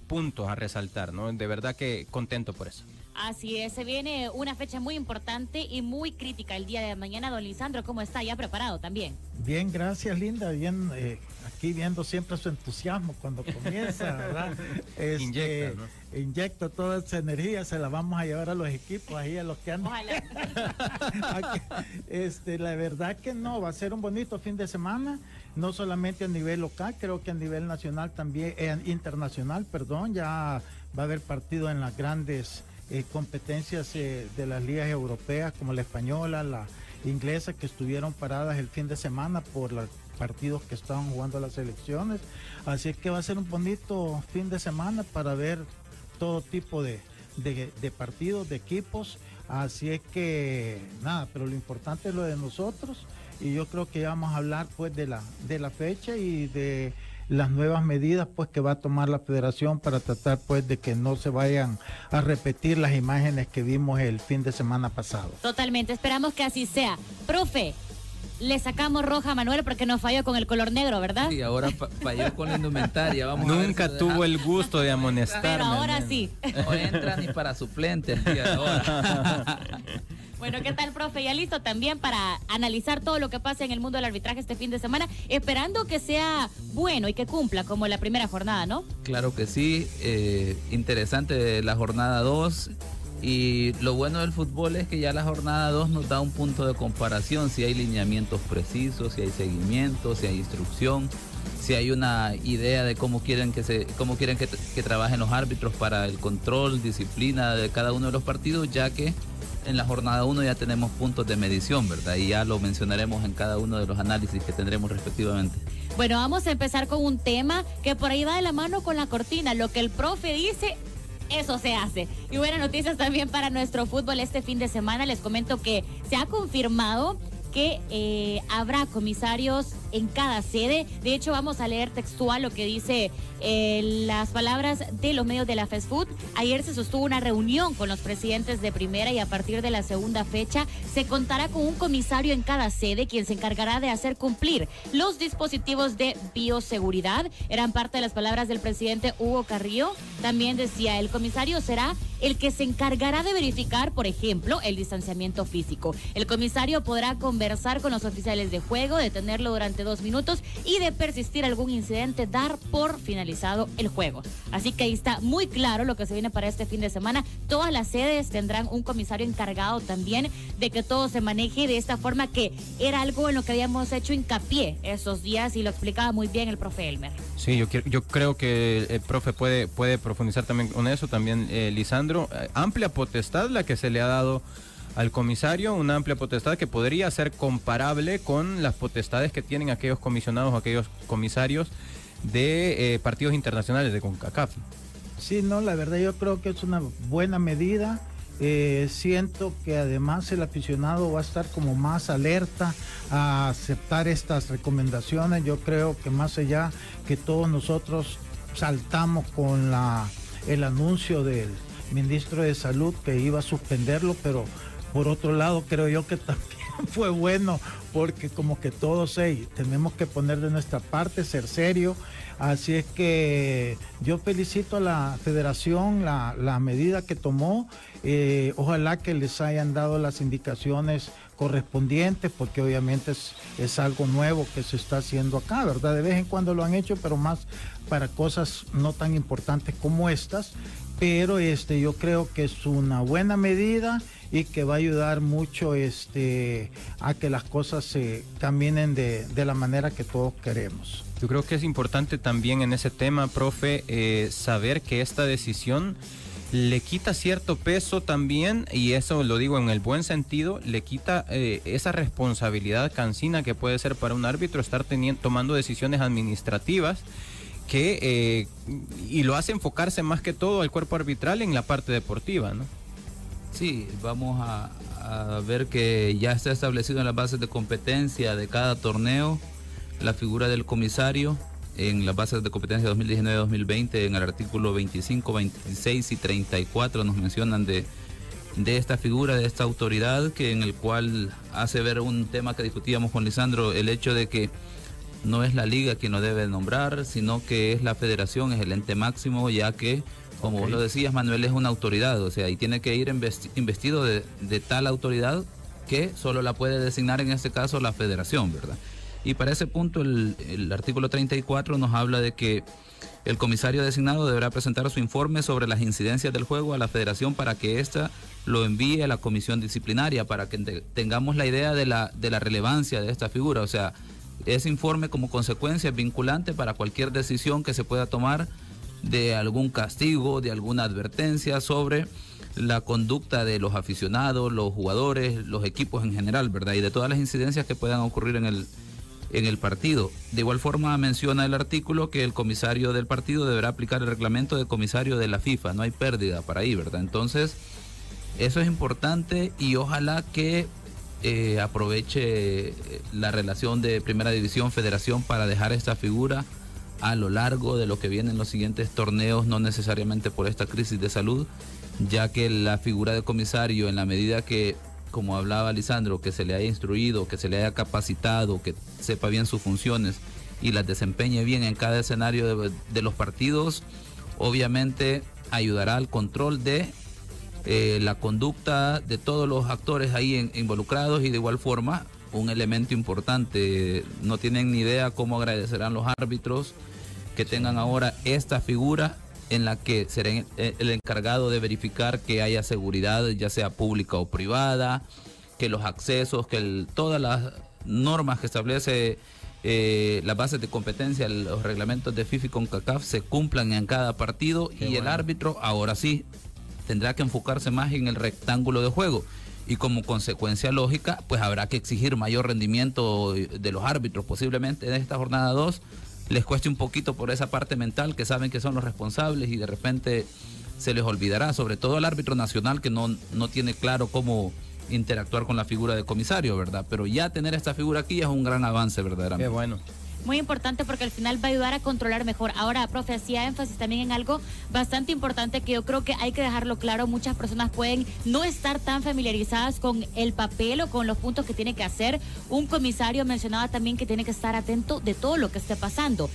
puntos a resaltar, ¿no? De verdad que contento por eso. Así es, se viene una fecha muy importante y muy crítica el día de mañana. Don Lisandro, ¿cómo está? ¿Ya preparado también? Bien, gracias Linda. Bien, eh, aquí viendo siempre su entusiasmo cuando comienza, ¿verdad? Este, inyecta, ¿no? inyecta toda esa energía, se la vamos a llevar a los equipos, ahí a los que andan. Ojalá. este, la verdad que no, va a ser un bonito fin de semana, no solamente a nivel local, creo que a nivel nacional también, eh, internacional, perdón, ya va a haber partido en las grandes eh, competencias eh, de las ligas europeas como la española, la inglesa, que estuvieron paradas el fin de semana por los partidos que estaban jugando las elecciones. Así que va a ser un bonito fin de semana para ver todo tipo de, de, partidos, de equipos. Así es que nada, pero lo importante es lo de nosotros y yo creo que ya vamos a hablar pues de la, de la fecha y de las nuevas medidas pues que va a tomar la federación para tratar pues de que no se vayan a repetir las imágenes que vimos el fin de semana pasado. Totalmente, esperamos que así sea. Profe, le sacamos roja a Manuel porque nos falló con el color negro, ¿verdad? Sí, ahora falló con la indumentaria. Vamos Nunca tuvo el gusto de amonestar. Pero ahora sí. No entra ni para suplente el día de ahora. Bueno, ¿qué tal, profe? Ya listo también para analizar todo lo que pasa en el mundo del arbitraje este fin de semana, esperando que sea bueno y que cumpla como la primera jornada, ¿no? Claro que sí, eh, interesante la jornada 2. Y lo bueno del fútbol es que ya la jornada 2 nos da un punto de comparación, si hay lineamientos precisos, si hay seguimiento, si hay instrucción, si hay una idea de cómo quieren que se cómo quieren que, trabajen los árbitros para el control, disciplina de cada uno de los partidos, ya que en la jornada 1 ya tenemos puntos de medición, ¿verdad? Y ya lo mencionaremos en cada uno de los análisis que tendremos respectivamente. Bueno, vamos a empezar con un tema que por ahí va de la mano con la cortina. Lo que el profe dice, eso se hace. Y buenas noticias también para nuestro fútbol este fin de semana. Les comento que se ha confirmado que eh, habrá comisarios en cada sede. De hecho, vamos a leer textual lo que dice eh, las palabras de los medios de la Fast Food. Ayer se sostuvo una reunión con los presidentes de primera y a partir de la segunda fecha se contará con un comisario en cada sede quien se encargará de hacer cumplir los dispositivos de bioseguridad. Eran parte de las palabras del presidente Hugo Carrillo. También decía, el comisario será el que se encargará de verificar, por ejemplo, el distanciamiento físico. El comisario podrá conversar con los oficiales de juego, detenerlo durante dos minutos y de persistir algún incidente, dar por finalizado el juego. Así que ahí está muy claro lo que se viene para este fin de semana. Todas las sedes tendrán un comisario encargado también de que todo se maneje de esta forma que era algo en lo que habíamos hecho hincapié esos días y lo explicaba muy bien el profe Elmer. Sí, yo, yo creo que el profe puede, puede profundizar también con eso, también eh, Lisandro. Eh, amplia potestad la que se le ha dado al comisario una amplia potestad que podría ser comparable con las potestades que tienen aquellos comisionados, aquellos comisarios de eh, partidos internacionales de CONCACAF. Sí, no, la verdad yo creo que es una buena medida. Eh, siento que además el aficionado va a estar como más alerta a aceptar estas recomendaciones. Yo creo que más allá que todos nosotros saltamos con la, el anuncio del ministro de Salud que iba a suspenderlo, pero por otro lado, creo yo que también fue bueno porque como que todos hey, tenemos que poner de nuestra parte, ser serio. Así es que yo felicito a la federación la, medida que tomó. Eh, ojalá que les hayan dado las indicaciones correspondientes porque obviamente es, es, algo nuevo que se está haciendo acá, ¿verdad? De vez en cuando lo han hecho, pero más para cosas no tan importantes como estas. Pero este, yo creo que es una buena medida y que va a ayudar mucho este, a que las cosas se caminen de, la manera que todos queremos. Yo creo que es importante también en ese tema, profe, eh, saber que esta decisión le quita cierto peso también, y eso lo digo en el buen sentido, le quita eh, esa responsabilidad cansina que puede ser para un árbitro estar teniendo, tomando decisiones administrativas que, eh, y lo hace enfocarse más que todo al cuerpo arbitral en la parte deportiva, ¿no? Sí, vamos a, ver que ya está establecido en las bases de competencia de cada torneo la figura del comisario en las bases de competencia 2019-2020, en el artículo 25, 26 y 34 nos mencionan de, de esta figura, de esta autoridad, que en el cual hace ver un tema que discutíamos con Lisandro, el hecho de que no es la liga quien lo debe nombrar, sino que es la federación, es el ente máximo, ya que, como vos lo decías, Manuel es una autoridad, o sea, y tiene que ir investido de, tal autoridad que solo la puede designar en este caso la federación, ¿verdad? Y para ese punto el, el artículo 34 nos habla de que el comisario designado deberá presentar su informe sobre las incidencias del juego a la federación para que ésta lo envíe a la comisión disciplinaria, para que tengamos la idea de la, de la relevancia de esta figura. O sea, ese informe como consecuencia es vinculante para cualquier decisión que se pueda tomar de algún castigo, de alguna advertencia sobre la conducta de los aficionados, los jugadores, los equipos en general, ¿verdad? Y de todas las incidencias que puedan ocurrir en el, en el partido. De igual forma menciona el artículo que el comisario del partido deberá aplicar el reglamento de comisario de la FIFA, no hay pérdida para ahí, ¿verdad? Entonces, eso es importante y ojalá que eh, aproveche eh, la relación de Primera División Federación para dejar esta figura a lo largo de lo que vienen los siguientes torneos, no necesariamente por esta crisis de salud, ya que la figura de comisario, en la medida que, como hablaba Lisandro, que se le haya instruido, que se le haya capacitado, que sepa bien sus funciones y las desempeñe bien en cada escenario de los partidos, obviamente ayudará al control de eh, la conducta de todos los actores ahí involucrados y de igual forma un elemento importante. No tienen ni idea cómo agradecerán los árbitros que tengan ahora esta figura en la que serán el encargado de verificar que haya seguridad, ya sea pública o privada, que los accesos, que todas las normas que establece eh, las bases de competencia, los reglamentos de FIFA y CONCACAF se cumplan en cada partido y el árbitro ahora sí tendrá que enfocarse más en el rectángulo de juego y como consecuencia lógica, pues habrá que exigir mayor rendimiento de los árbitros. Posiblemente en esta jornada 2 les cueste un poquito por esa parte mental que saben que son los responsables y de repente se les olvidará, sobre todo el árbitro nacional que no, no tiene claro cómo interactuar con la figura de comisario, ¿verdad? Pero ya tener esta figura aquí es un gran avance, verdaderamente. Qué bueno muy importante porque al final va a ayudar a controlar mejor. Ahora, profe, hacía énfasis también en algo bastante importante que yo creo que hay que dejarlo claro. Muchas personas pueden no estar tan familiarizadas con el papel o con los puntos que tiene que hacer. Un comisario mencionaba también que tiene que estar atento de todo lo que esté pasando.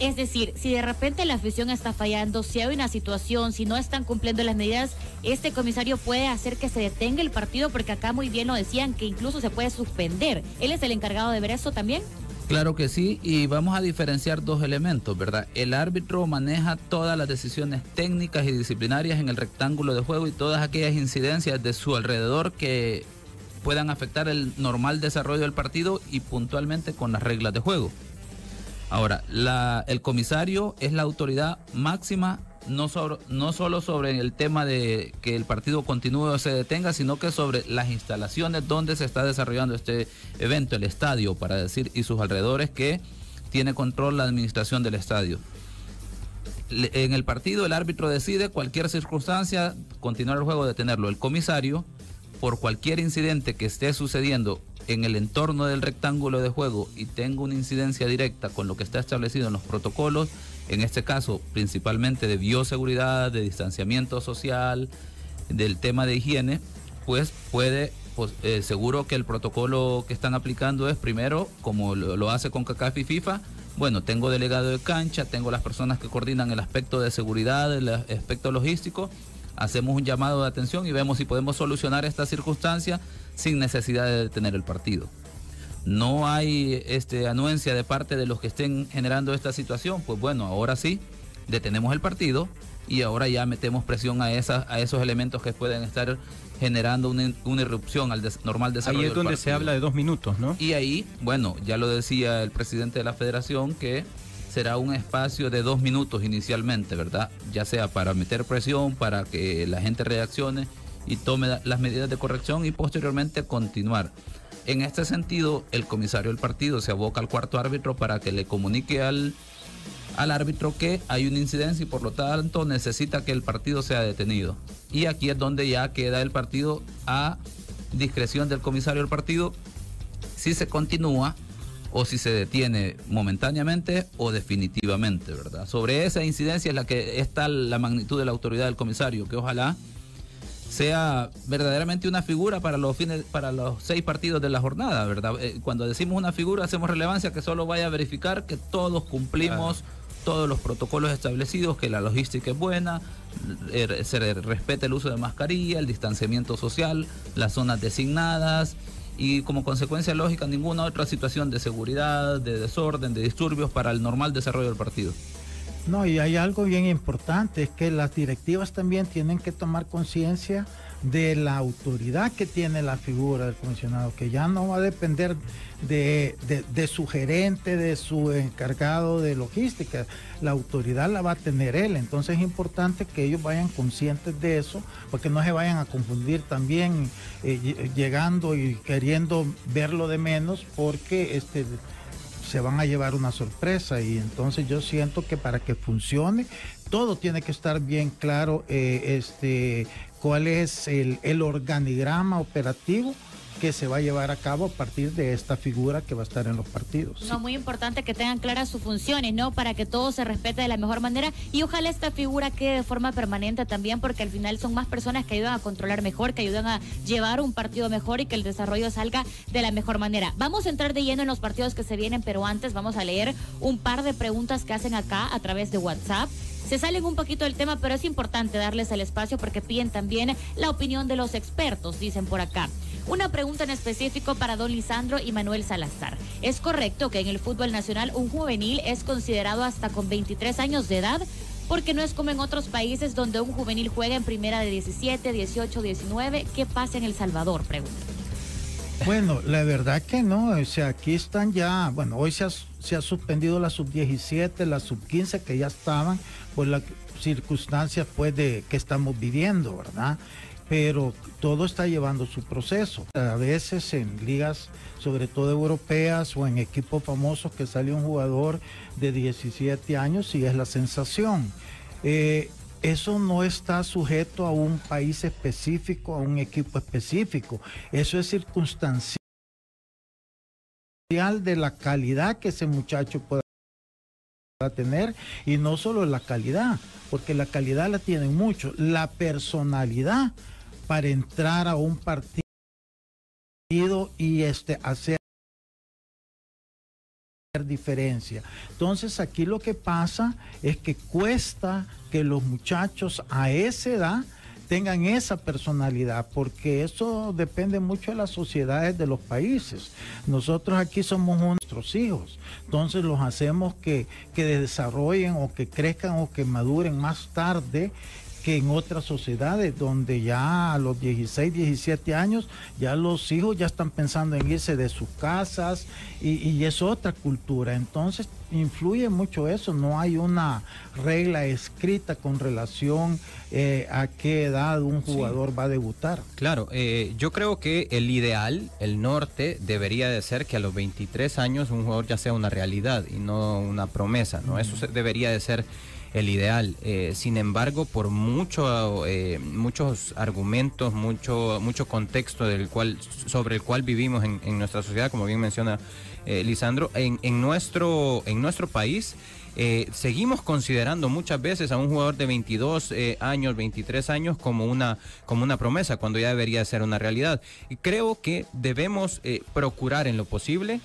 Es decir, si de repente la afición está fallando, si hay una situación, si no están cumpliendo las medidas, este comisario puede hacer que se detenga el partido, porque acá muy bien lo decían, que incluso se puede suspender. ¿Él es el encargado de ver eso también? Claro que sí, y vamos a diferenciar dos elementos, ¿verdad? El árbitro maneja todas las decisiones técnicas y disciplinarias en el rectángulo de juego y todas aquellas incidencias de su alrededor que puedan afectar el normal desarrollo del partido y puntualmente con las reglas de juego. Ahora, el comisario es la autoridad máxima no, no solo sobre el tema de que el partido continúe o se detenga, sino que sobre las instalaciones donde se está desarrollando este evento, el estadio, para decir, y sus alrededores que tiene control la administración del estadio. En el partido el árbitro decide cualquier circunstancia, continuar el juego, detenerlo. El comisario, por cualquier incidente que esté sucediendo en el entorno del rectángulo de juego y tenga una incidencia directa con lo que está establecido en los protocolos, en este caso principalmente de bioseguridad, de distanciamiento social, del tema de higiene, pues puede, pues, eh, seguro que el protocolo que están aplicando es primero, como lo, hace con CACAF y FIFA, bueno, tengo delegado de cancha, tengo las personas que coordinan el aspecto de seguridad, el aspecto logístico, hacemos un llamado de atención y vemos si podemos solucionar esta circunstancia sin necesidad de detener el partido no hay este, anuencia de parte de los que estén generando esta situación, pues bueno, ahora sí, detenemos el partido y ahora ya metemos presión a, a esos elementos que pueden estar generando una, irrupción al normal desarrollo. Ahí es donde se habla de dos minutos, ¿no? Y ahí, bueno, ya lo decía el presidente de la federación que será un espacio de dos minutos inicialmente, ¿verdad? Ya sea para meter presión, para que la gente reaccione y tome las medidas de corrección y posteriormente continuar. En este sentido, el comisario del partido se aboca al cuarto árbitro para que le comunique al, al árbitro que hay una incidencia y por lo tanto necesita que el partido sea detenido. Y aquí es donde ya queda el partido a discreción del comisario del partido si se continúa o si se detiene momentáneamente o definitivamente, ¿verdad? Sobre esa incidencia es la que está la magnitud de la autoridad del comisario, que ojalá sea verdaderamente una figura para los fines, para los seis partidos de la jornada, ¿verdad? Eh, cuando decimos una figura hacemos relevancia que solo vaya a verificar que todos cumplimos todos los protocolos establecidos, que la logística es buena, eh, se respete el uso de mascarilla, el distanciamiento social, las zonas designadas y como consecuencia lógica ninguna otra situación de seguridad, de desorden, de disturbios para el normal desarrollo del partido. No, y hay algo bien importante, es que las directivas también tienen que tomar conciencia de la autoridad que tiene la figura del comisionado, que ya no va a depender de, su gerente, de su encargado de logística, la autoridad la va a tener él, entonces es importante que ellos vayan conscientes de eso, porque no se vayan a confundir también eh, llegando y queriendo verlo de menos, porque este se van a llevar una sorpresa y entonces yo siento que para que funcione todo tiene que estar bien claro eh, este cuál es el, el organigrama operativo que se va a llevar a cabo a partir de esta figura que va a estar en los partidos. No, muy importante que tengan claras sus funciones, ¿no? Para que todo se respete de la mejor manera y ojalá esta figura quede de forma permanente también porque al final son más personas que ayudan a controlar mejor, que ayudan a llevar un partido mejor y que el desarrollo salga de la mejor manera. Vamos a entrar de lleno en los partidos que se vienen, pero antes vamos a leer un par de preguntas que hacen acá a través de WhatsApp. Se salen un poquito del tema, pero es importante darles el espacio porque piden también la opinión de los expertos, dicen por acá. Una pregunta en específico para don Lisandro y Manuel Salazar. ¿Es correcto que en el fútbol nacional un juvenil es considerado hasta con 23 años de edad? Porque no es como en otros países donde un juvenil juega en primera de 17, 18, 19. ¿Qué pasa en El Salvador? Pregunta. Bueno, la verdad que no, o sea, aquí están ya, bueno, hoy se ha, se ha suspendido la sub-17, la sub-15 que ya estaban por las circunstancias pues de que estamos viviendo, ¿verdad? Pero todo está llevando su proceso. A veces en ligas, sobre todo europeas o en equipos famosos que sale un jugador de 17 años y es la sensación. Eh, eso no está sujeto a un país específico, a un equipo específico. Eso es circunstancial de la calidad que ese muchacho pueda tener y no solo la calidad, porque la calidad la tienen mucho, la personalidad para entrar a un partido y este hacer diferencia. Entonces aquí lo que pasa es que cuesta que los muchachos a esa edad tengan esa personalidad, porque eso depende mucho de las sociedades de los países. Nosotros aquí somos nuestros hijos, entonces los hacemos que, que desarrollen o que crezcan o que maduren más tarde que en otras sociedades donde ya a los 16, 17 años ya los hijos ya están pensando en irse de sus casas y, es otra cultura. Entonces influye mucho eso, no hay una regla escrita con relación eh, a qué edad un jugador va a debutar. Claro, eh, yo creo que el ideal, el norte, debería de ser que a los 23 años un jugador ya sea una realidad y no una promesa, ¿no? Eso debería de ser el ideal. Eh, sin embargo, por mucho, eh, muchos argumentos, mucho, mucho contexto del cual, sobre el cual vivimos en, nuestra sociedad, como bien menciona eh, Lisandro, en, en, nuestro, en nuestro país, seguimos considerando muchas veces a un jugador de 22 años, 23 años como una, como una promesa, cuando ya debería ser una realidad. Y creo que debemos procurar en lo posible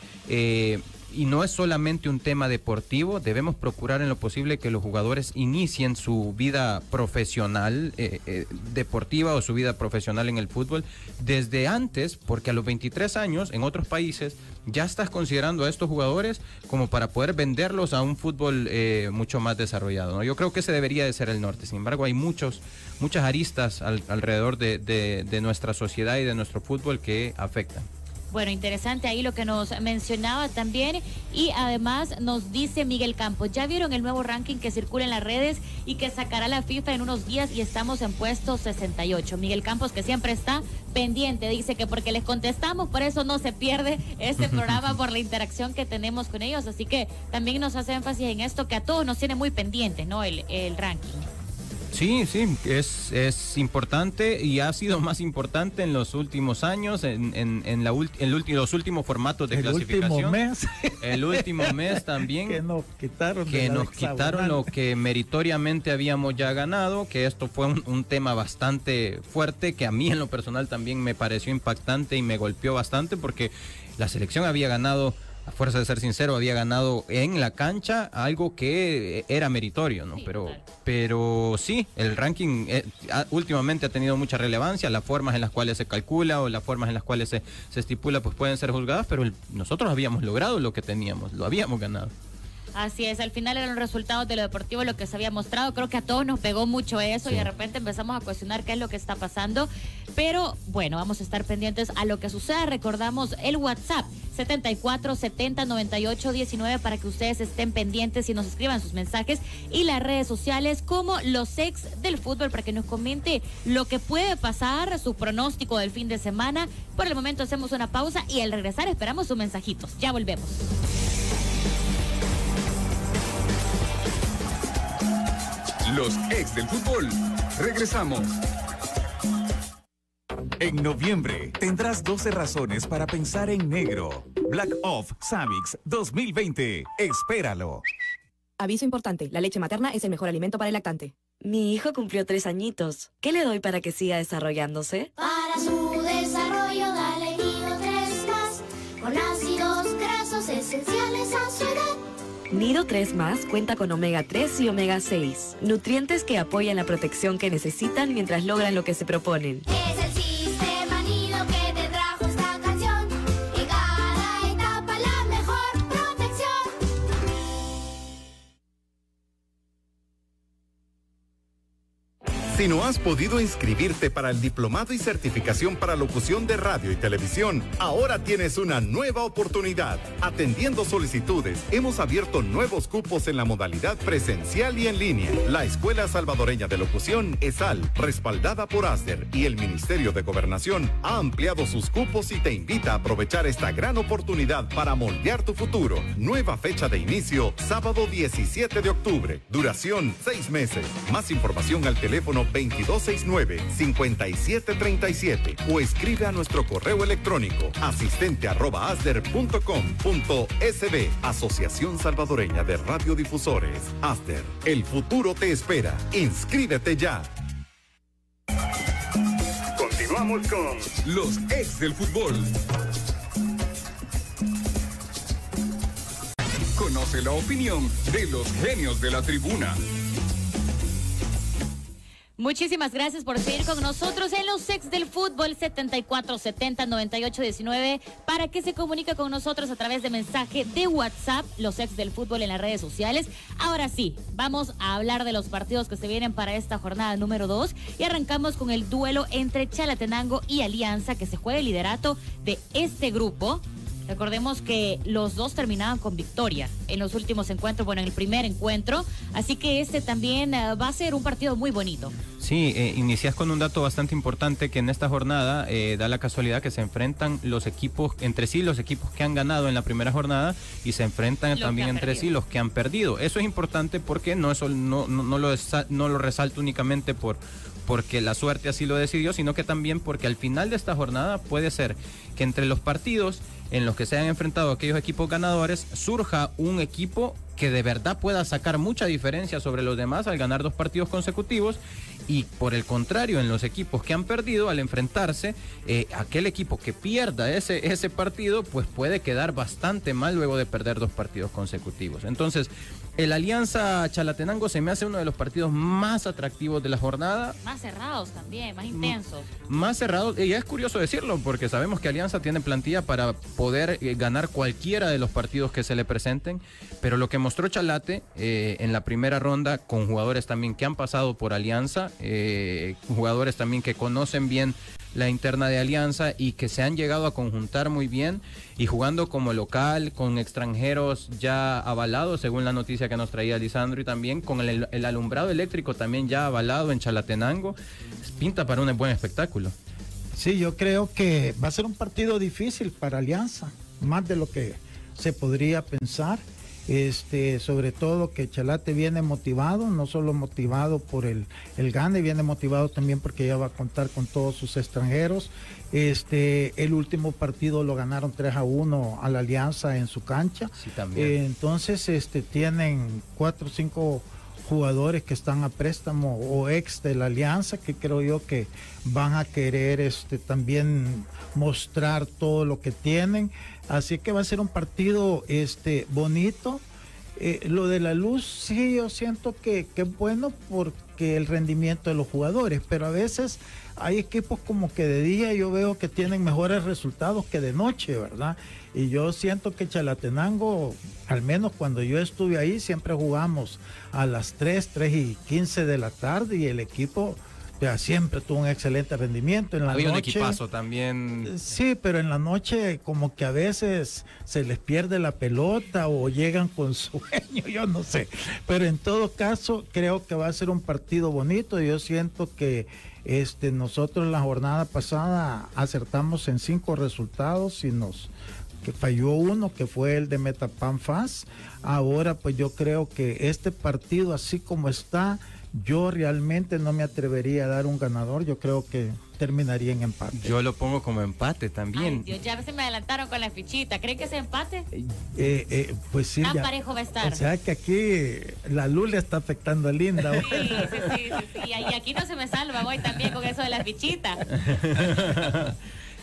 y no es solamente un tema deportivo, debemos procurar en lo posible que los jugadores inicien su vida profesional eh, eh, deportiva o su vida profesional en el fútbol desde antes, porque a los 23 años en otros países ya estás considerando a estos jugadores como para poder venderlos a un fútbol eh, mucho más desarrollado. Yo creo que ese debería de ser el norte. Sin embargo, hay muchos, muchas aristas alrededor de nuestra sociedad y de nuestro fútbol que afectan. Bueno, interesante ahí lo que nos mencionaba también. Y además nos dice Miguel Campos, ya vieron el nuevo ranking que circula en las redes y que sacará la FIFA en unos días y estamos en puesto 68. Miguel Campos que siempre está pendiente, dice que porque les contestamos, por eso no se pierde este programa por la interacción que tenemos con ellos. Así que también nos hace énfasis en esto que a todos nos tiene muy pendientes, ¿no? El, el ranking. Sí, sí, es, es importante y ha sido más importante en los últimos años, en, en, en, la en los últimos formatos de el clasificación. Último mes. El último mes también. que nos quitaron. Que nos quitaron lo que meritoriamente habíamos ya ganado, que esto fue un, un, tema bastante fuerte, que a mí en lo personal también me pareció impactante y me golpeó bastante porque la selección había ganado a fuerza de ser sincero, había ganado en la cancha algo que era meritorio, ¿no? Sí, pero, claro. pero sí, el ranking eh, ha- últimamente ha tenido mucha relevancia, las formas en las cuales se calcula o las formas en las cuales se, se estipula pues pueden ser juzgadas, pero el- nosotros habíamos logrado lo que teníamos, lo habíamos ganado. Así es, al final eran los resultados de lo deportivo lo que se había mostrado. Creo que a todos nos pegó mucho eso y de repente empezamos a cuestionar qué es lo que está pasando. Pero bueno, vamos a estar pendientes a lo que suceda. Recordamos el WhatsApp 74 70 98 19 para que ustedes estén pendientes y nos escriban sus mensajes y las redes sociales como los ex del fútbol para que nos comente lo que puede pasar, su pronóstico del fin de semana. Por el momento hacemos una pausa y al regresar esperamos sus mensajitos. Ya volvemos. Los ex del fútbol. Regresamos. En noviembre tendrás 12 razones para pensar en negro. Black Off Samix 2020. Espéralo. Aviso importante, la leche materna es el mejor alimento para el lactante. Mi hijo cumplió tres añitos. ¿Qué le doy para que siga desarrollándose? Para su desarrollo dale Nido 3 más, con ácidos grasos esenciales. Nido 3 más cuenta con omega 3 y omega 6, nutrientes que apoyan la protección que necesitan mientras logran lo que se proponen. Es el Si no has podido inscribirte para el diplomado y certificación para locución de radio y televisión, ahora tienes una nueva oportunidad. Atendiendo solicitudes, hemos abierto nuevos cupos en la modalidad presencial y en línea. La Escuela Salvadoreña de Locución, ESAL, respaldada por ASDER y el Ministerio de Gobernación, ha ampliado sus cupos y te invita a aprovechar esta gran oportunidad para moldear tu futuro. Nueva fecha de inicio, sábado 17 de octubre. Duración, seis meses. Más información al teléfono 2269-5737 o escribe a nuestro correo electrónico asistente arroba asder.com.sb Asociación Salvadoreña de Radiodifusores. Asder, el futuro te espera. Inscríbete ya. Continuamos con los ex del fútbol. Conoce la opinión de los genios de la tribuna. Muchísimas gracias por seguir con nosotros en los ex del fútbol 7470 9819 para que se comunique con nosotros a través de mensaje de WhatsApp, los ex del fútbol en las redes sociales. Ahora sí, vamos a hablar de los partidos que se vienen para esta jornada número 2 y arrancamos con el duelo entre Chalatenango y Alianza que se juega el liderato de este grupo. Recordemos que los dos terminaban con victoria en los últimos encuentros, bueno, en el primer encuentro, así que este también eh, va a ser un partido muy bonito. Sí, eh, inicias con un dato bastante importante que en esta jornada eh, da la casualidad que se enfrentan los equipos entre sí, los equipos que han ganado en la primera jornada y se enfrentan Los también entre sí los que han perdido. Eso es importante porque no, es, sol- no, no, no lo, no lo resalto únicamente por porque la suerte así lo decidió, sino que también porque al final de esta jornada puede ser que entre los partidos en los que se han enfrentado aquellos equipos ganadores surja un equipo que de verdad pueda sacar mucha diferencia sobre los demás al ganar dos partidos consecutivos y por el contrario en los equipos que han perdido al enfrentarse eh, aquel equipo que pierda ese, ese partido pues puede quedar bastante mal luego de perder dos partidos consecutivos entonces el Alianza Chalatenango se me hace uno de los partidos más atractivos de la jornada Más cerrados también, más intensos. más cerrado, y es curioso decirlo, porque sabemos que Alianza tiene plantilla para poder eh, ganar cualquiera de los partidos que se le presenten, pero lo que mostró Chalate eh, en la primera ronda, con jugadores también que han pasado por Alianza, eh, jugadores también que conocen bien la interna de Alianza y que se han llegado a conjuntar muy bien y jugando como local, con extranjeros ya avalados, según la noticia que nos traía Lisandro, y también con el, el alumbrado eléctrico también ya avalado en Chalatenango, pinta para un buen espectáculo. Sí, yo creo que va a ser un partido difícil para Alianza, más de lo que se podría pensar. Este, sobre todo que Chalate viene motivado, no solo motivado por el, el gane, viene motivado también porque ya va a contar con todos sus extranjeros. Este, el último partido lo ganaron 3 a 1 a la Alianza en su cancha. Sí, también. Eh, entonces, este, tienen cuatro o cinco jugadores que están a préstamo o ex de la alianza que creo yo que van a querer este también mostrar todo lo que tienen. Así que va a ser un partido este bonito. Eh, lo de la luz sí yo siento que, que es bueno porque el rendimiento de los jugadores pero a veces hay equipos como que de día yo veo que tienen mejores resultados que de noche verdad y yo siento que Chalatenango, al menos cuando yo estuve ahí, siempre jugamos a las 3, 3 y 15 de la tarde y el equipo o sea, siempre tuvo un excelente rendimiento. En la Había un noche, equipazo también. Sí, pero en la noche como que a veces se les pierde la pelota o llegan con sueño, yo no sé. Pero en todo caso creo que va a ser un partido bonito. Yo siento que este nosotros la jornada pasada acertamos en cinco resultados y nos que falló uno que fue el de Metapan Faz. Ahora pues yo creo que este partido así como está yo realmente no me atrevería a dar un ganador. Yo creo que terminaría en empate. Yo lo pongo como empate Ay, también. Dios, ya se me adelantaron con la fichita. ¿Creen que se empate? Eh, eh, pues sí. Tan ya- parejo va a estar. O sea que aquí la luz le está afectando a Linda. Sí, sí, sí, sí, sí. Y y aquí no se me salva hoy también con eso de la fichita.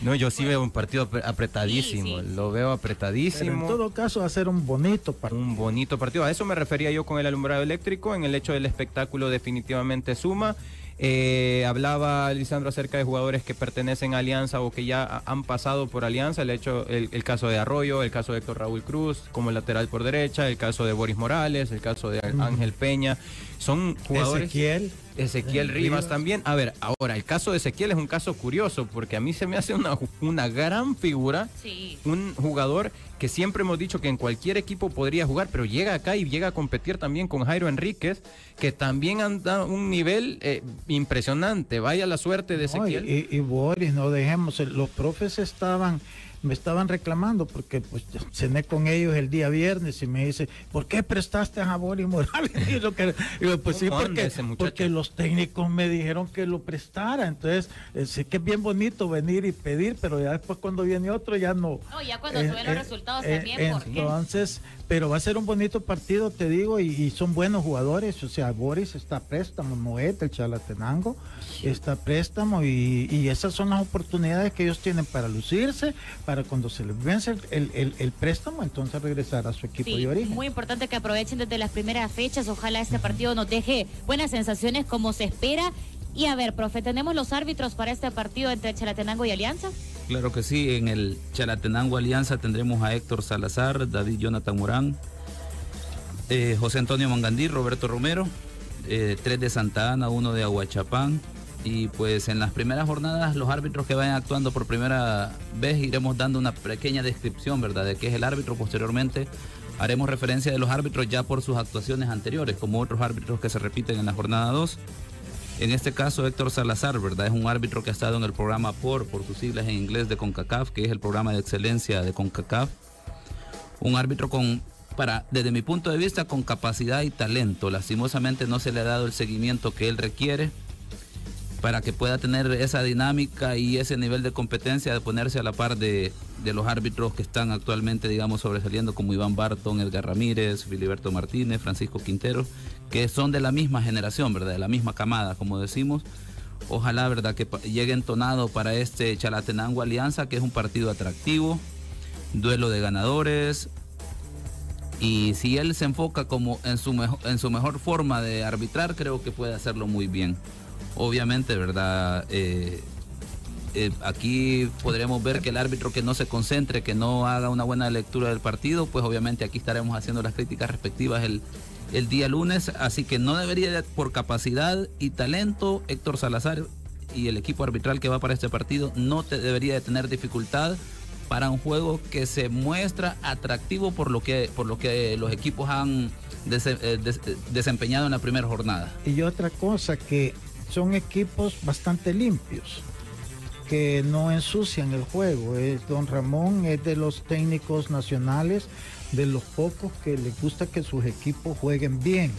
No, yo sí veo un partido apre- apretadísimo. Sí, sí. Lo veo Pero en apretadísimo. todo caso va a ser un bonito partido. Un bonito partido. A eso me refería yo con el alumbrado eléctrico. En el hecho del espectáculo definitivamente suma. Eh, hablaba Lisandro acerca de jugadores que pertenecen a Alianza o que ya ha- han pasado por Alianza. El hecho, el, el caso de Arroyo, el caso de Héctor Raúl Cruz como lateral por derecha, el caso de Boris Morales, el caso de Ángel Peña. Son jugadores. Ezequiel. Ezequiel Rivas Rivas. también. A ver, ahora, el caso de Ezequiel es un caso curioso porque a mí se me hace una, una gran figura Sí. un jugador que siempre hemos dicho que en cualquier equipo podría jugar, pero llega acá y llega a competir también con Jairo Enríquez, que también anda un nivel eh, impresionante. Vaya la suerte de No, y, Ezequiel. y- y Boris, no dejemos, los profes estaban, me estaban reclamando porque pues yo cené con ellos el día viernes y me dice, ¿por qué prestaste a Boris Morales? Y lo que- y yo, pues sí, ¿Cómo anda porque, porque los técnicos me dijeron que lo prestara, entonces eh, sé que es bien bonito venir y pedir, pero ya después cuando viene otro ya no. No, ya cuando se ven los resultados eh, también, ¿por qué? Entonces, pero va a ser un bonito partido, te digo, y, y son buenos jugadores. O sea, Boris está a préstamo, Moet, el Chalatenango, está a préstamo, y, y esas son las oportunidades que ellos tienen para lucirse, para cuando se les vence el, el- el préstamo, entonces regresar a su equipo Sí, de origen. muy importante que aprovechen desde las primeras fechas. Ojalá este partido nos deje buenas sensaciones como se espera. Y a ver, profe, ¿tenemos los árbitros para este partido entre Chalatenango y Alianza? Claro que sí, en el Chalatenango Alianza tendremos a Héctor Salazar, David Jonathan Morán, eh, José Antonio Mangandí, Roberto Romero, eh, tres de Santa Ana, uno de Aguachapán. Y pues en las primeras jornadas los árbitros que vayan actuando por primera vez iremos dando una pequeña descripción, ¿verdad?, de qué es el árbitro. Posteriormente haremos referencia de los árbitros ya por sus actuaciones anteriores, como otros árbitros que se repiten en la jornada 2. En este caso, Héctor Salazar, ¿verdad? Es un árbitro que ha estado en el programa POR, por sus siglas en inglés de CONCACAF, que es el programa de excelencia de CONCACAF. Un árbitro con, para, desde mi punto de vista, con capacidad y talento. Lastimosamente no se le ha dado el seguimiento que él requiere para que pueda tener esa dinámica y ese nivel de competencia de ponerse a la par de, de los árbitros que están actualmente, digamos, sobresaliendo como Iván Barton, Edgar Ramírez, Filiberto Martínez, Francisco Quintero, que son de la misma generación, ¿verdad? De la misma camada, como decimos. Ojalá, ¿verdad? Que llegue entonado para este Chalatenango Alianza, que es un partido atractivo, duelo de ganadores, y si él se enfoca como en su, mejo- en su mejor forma de arbitrar, creo que puede hacerlo muy bien. Obviamente, ¿verdad? Eh, eh, aquí podremos ver que el árbitro que no se concentre, que no haga una buena lectura del partido, pues obviamente aquí estaremos haciendo las críticas respectivas el, el día lunes. Así que no debería, de- por capacidad y talento, Héctor Salazar y el equipo arbitral que va para este partido no te debería de tener dificultad para un juego que se muestra atractivo por lo que, por lo que los equipos han eh, desempeñado en la primera jornada. Y otra cosa, que son equipos bastante limpios, que no ensucian el juego. Es, don Ramón es de los técnicos nacionales de los pocos que les gusta que sus equipos jueguen bien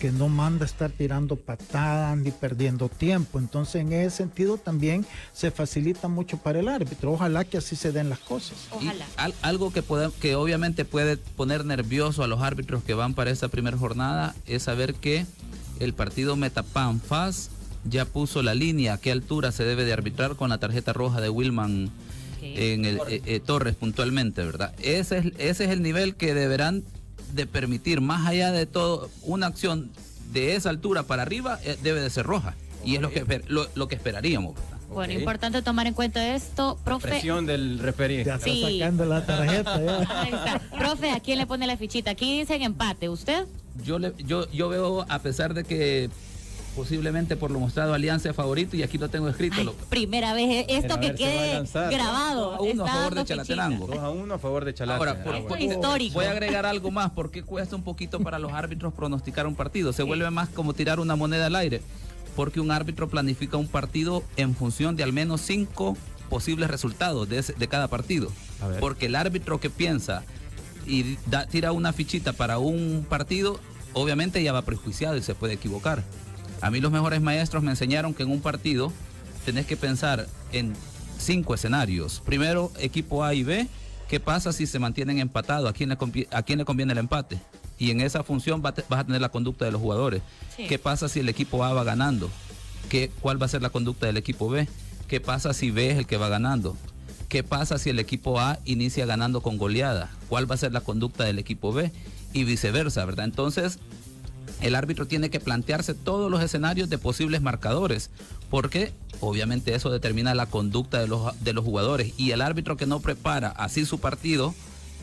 que no manda estar tirando patadas ni perdiendo tiempo. Entonces, en ese sentido también se facilita mucho para el árbitro. Ojalá que así se den las cosas. Y al- algo que, puede, que obviamente puede poner nervioso a los árbitros que van para esta primera jornada es saber que el partido Metapan FAS ya puso la línea a qué altura se debe de arbitrar con la tarjeta roja de Wilman en el eh, eh, Torres puntualmente, ¿verdad? Ese es, ese es el nivel que deberán de permitir, más allá de todo, una acción de esa altura para arriba eh, debe de ser roja. Y es lo que, lo, lo que esperaríamos, ¿verdad? Bueno, importante tomar en cuenta esto, profe. Presión del referí. Ya está Sí. sacando la tarjeta. ya. Ahí está. Profe, ¿a quién le pone la fichita? Aquí dicen empate. ¿Usted? yo, le, yo, yo veo, a pesar de que posiblemente por lo mostrado Alianza es favorito, y aquí lo tengo escrito, lo- Primera vez esto que quede grabado. A uno a favor de Chalatenango. 2 a 1 a favor de Chalate. Ahora, por- Ah, Esto bueno. es histórico. voy a agregar algo más, porque cuesta un poquito para los árbitros pronosticar un partido. Se vuelve más como tirar una moneda al aire, porque un árbitro planifica un partido en función de al menos cinco posibles resultados de, ese- de cada partido. A ver. Porque el árbitro que piensa y da- tira una fichita para un partido, obviamente ya va prejuiciado y se puede equivocar. A mí los mejores maestros me enseñaron que en un partido tenés que pensar en cinco escenarios. Primero, equipo A y B, ¿qué pasa si se mantienen empatados? ¿A quién le, a quién le conviene el empate? Y en esa función vas a tener la conducta de los jugadores. Sí. ¿Qué pasa si el equipo A va ganando? ¿Qué, ¿Cuál va a ser la conducta del equipo B? ¿Qué pasa si B es el que va ganando? ¿Qué pasa si el equipo A inicia ganando con goleada? ¿Cuál va a ser la conducta del equipo B? Y viceversa, ¿verdad? Entonces, el árbitro tiene que plantearse todos los escenarios de posibles marcadores, porque obviamente eso determina la conducta de los, de los jugadores. Y el árbitro que no prepara así su partido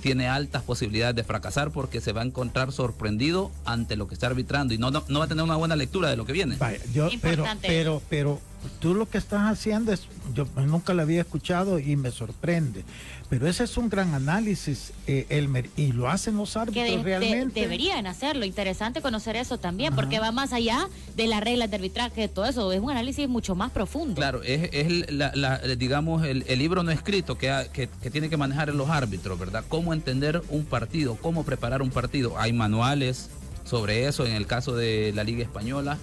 tiene altas posibilidades de fracasar porque se va a encontrar sorprendido ante lo que está arbitrando y no, no, no va a tener una buena lectura de lo que viene. Vaya, yo, pero, Importante. pero, pero tú lo que estás haciendo es, yo nunca lo había escuchado y me sorprende, pero ese es un gran análisis, eh, Elmer, y lo hacen los árbitros de- realmente. deberían hacerlo. Interesante conocer eso también, porque va más allá de las reglas de arbitraje, de todo eso. Es un análisis mucho más profundo. Claro, es, es la, la- digamos, el, el libro no escrito que, ha- que, que tiene que manejar los árbitros, ¿verdad? Cómo entender un partido, cómo preparar un partido. Hay manuales sobre eso, en el caso de la Liga Española.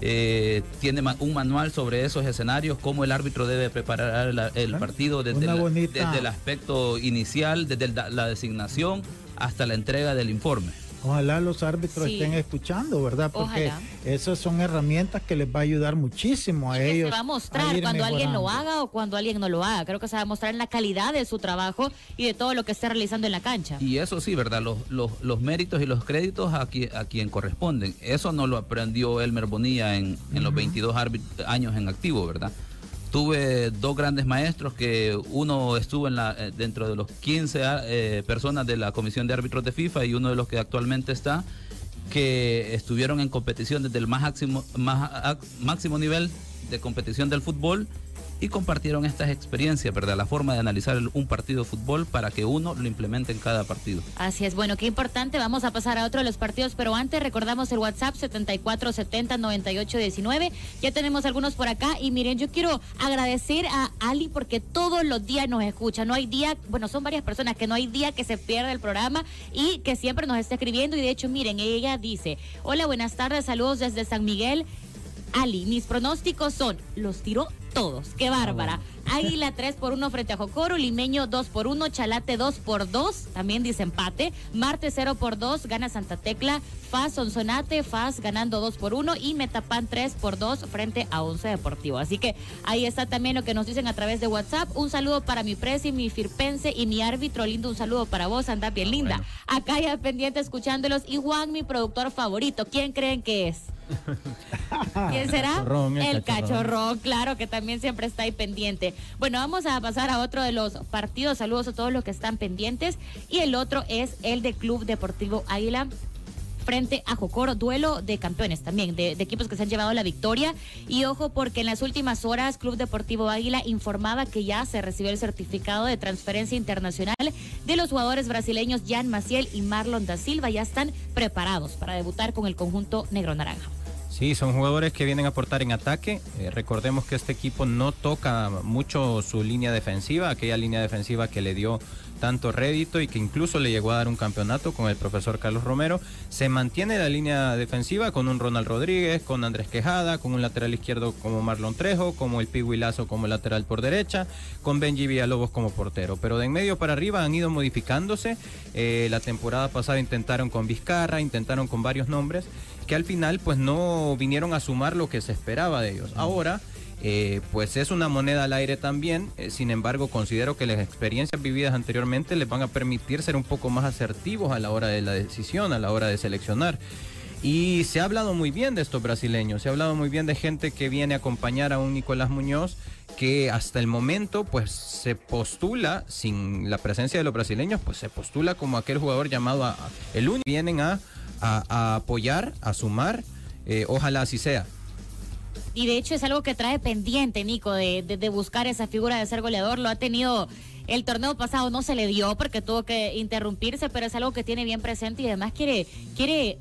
Eh, tiene un manual sobre esos escenarios, cómo el árbitro debe preparar la- el partido desde, la- desde el aspecto inicial, desde la designación hasta la entrega del informe. Ojalá los árbitros Sí. estén escuchando, ¿verdad? Porque Ojalá. esas son herramientas que les va a ayudar muchísimo a que ellos. se va a mostrar ir cuando alguien lo mejorando. haga o cuando alguien no lo haga. Creo que se va a mostrar en la calidad de su trabajo y de todo lo que esté realizando en la cancha. Y eso sí, ¿verdad? Los, los, los méritos y los créditos a, qui- a quien corresponden. Eso no lo aprendió Elmer Bonilla en, en los 22 árbit- años en activo, ¿verdad? Tuve dos grandes maestros que uno estuvo en la, eh, dentro de los 15 ah, eh, personas de la Comisión de Árbitros de FIFA y uno de los que actualmente está, que estuvieron en competición desde el más máximo, más, máximo nivel de competición del fútbol y compartieron estas experiencias, ¿verdad? La forma de analizar un partido de fútbol para que uno lo implemente en cada partido. Así es, bueno, qué importante. Vamos a pasar a otro de los partidos, pero antes recordamos el WhatsApp 74709819. Ya tenemos algunos por acá y miren, yo quiero agradecer a Ali porque todos los días nos escucha. No hay día, bueno, son varias personas que no hay día que se pierda el programa y que siempre nos está escribiendo y de hecho, miren, ella dice, hola, buenas tardes, saludos desde San Miguel. Ali, mis pronósticos son, los tiró todos, qué bárbara. Águila 3 por 1 frente a Jocoro, Limeño 2 por 1, Chalate 2 por 2, también dice empate, Marte 0 por 2, gana Santa Tecla, Faz Sonsonate, Faz ganando 2 por 1 y Metapan 3 por 2 frente a Once Deportivo. Así que ahí está también lo que nos dicen a través de WhatsApp. Un saludo para mi presi, mi firpense y mi árbitro lindo, un saludo para vos, anda bien linda. Acá ya pendiente escuchándolos y Juan, mi productor favorito, ¿quién creen que es? ¿Quién será? cachorrón, el el cachorrón. cachorrón, claro, que también siempre está ahí pendiente. Bueno, vamos a pasar a otro de los partidos. Saludos a todos los que están pendientes. Y el otro es el de Club Deportivo Águila frente a Jocoro, duelo de campeones también, de, equipos que se han llevado la victoria. Y ojo, porque en las últimas horas Club Deportivo Águila informaba que ya se recibió el certificado de transferencia internacional de los jugadores brasileños Jan Maciel y Marlon da Silva. Ya están preparados para debutar con el conjunto negro-naranja. Sí, son jugadores que vienen a aportar en ataque. Eh, recordemos que este equipo no toca mucho su línea defensiva, aquella línea defensiva que le dio tanto rédito y que incluso le llegó a dar un campeonato con el profesor Carlos Romero. Se mantiene la línea defensiva con un Ronald Rodríguez, con Andrés Quejada, con un lateral izquierdo como Marlon Trejo, como el Pigui Lazo como lateral por derecha, con Benji Villalobos como portero. Pero de en medio para arriba han ido modificándose. Eh, la temporada pasada intentaron con Vizcarra, intentaron con varios nombres que al final pues no vinieron a sumar lo que se esperaba de ellos. Ahora eh, pues es una moneda al aire también. eh, sin embargo, considero que las experiencias vividas anteriormente les van a permitir ser un poco más asertivos a la hora de la decisión, a la hora de seleccionar. Y se ha hablado muy bien de estos brasileños, se ha hablado muy bien de gente que viene a acompañar a un Nicolás Muñoz que hasta el momento pues se postula, sin la presencia de los brasileños, pues se postula como aquel jugador llamado a, a- el único. Vienen a, a- a apoyar, a sumar, eh, ojalá así sea. Y de hecho es algo que trae pendiente, Nico, de, de- de buscar esa figura de ser goleador. Lo ha tenido el torneo pasado, no se le dio porque tuvo que interrumpirse, pero es algo que tiene bien presente y además quiere, quiere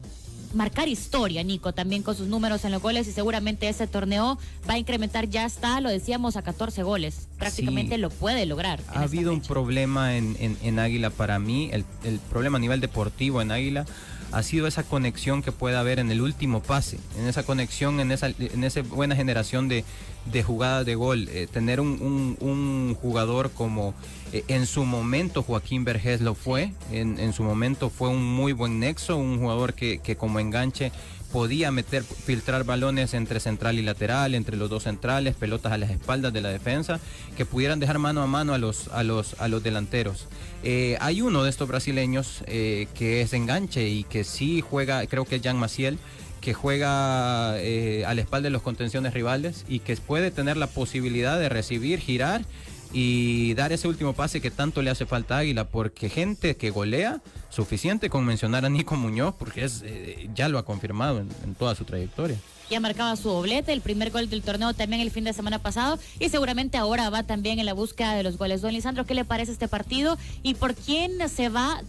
marcar historia, Nico, también con sus números en los goles y seguramente ese torneo va a incrementar, ya está, lo decíamos, a 14 goles. Prácticamente Sí. lo puede lograr. Ha habido un problema en, en- en Águila para mí, el, el problema a nivel deportivo en Águila ha sido esa conexión que puede haber en el último pase, en esa conexión, en esa, en esa buena generación de, de jugadas de gol. Eh, tener un, un- jugador como eh, en su momento Joaquín Vergés lo fue, en, en su momento fue un muy buen nexo, un jugador que, que como enganche podía meter, filtrar balones entre central y lateral, entre los dos centrales, pelotas a las espaldas de la defensa, que pudieran dejar mano a mano a los, a los, a los delanteros. Eh, hay uno de estos brasileños que es enganche y que sí juega, creo que es Jan Maciel, que juega eh, a la espalda de los contenciones rivales y que puede tener la posibilidad de recibir, girar y dar ese último pase que tanto le hace falta a Águila, porque gente que golea, suficiente con mencionar a Nico Muñoz, porque es, eh, ya lo ha confirmado en, en toda su trayectoria. Ya marcaba su doblete, el primer gol del torneo también el fin de semana pasado y seguramente ahora va también en la búsqueda de los goles. Don Lisandro, ¿qué le parece este partido y por quién se va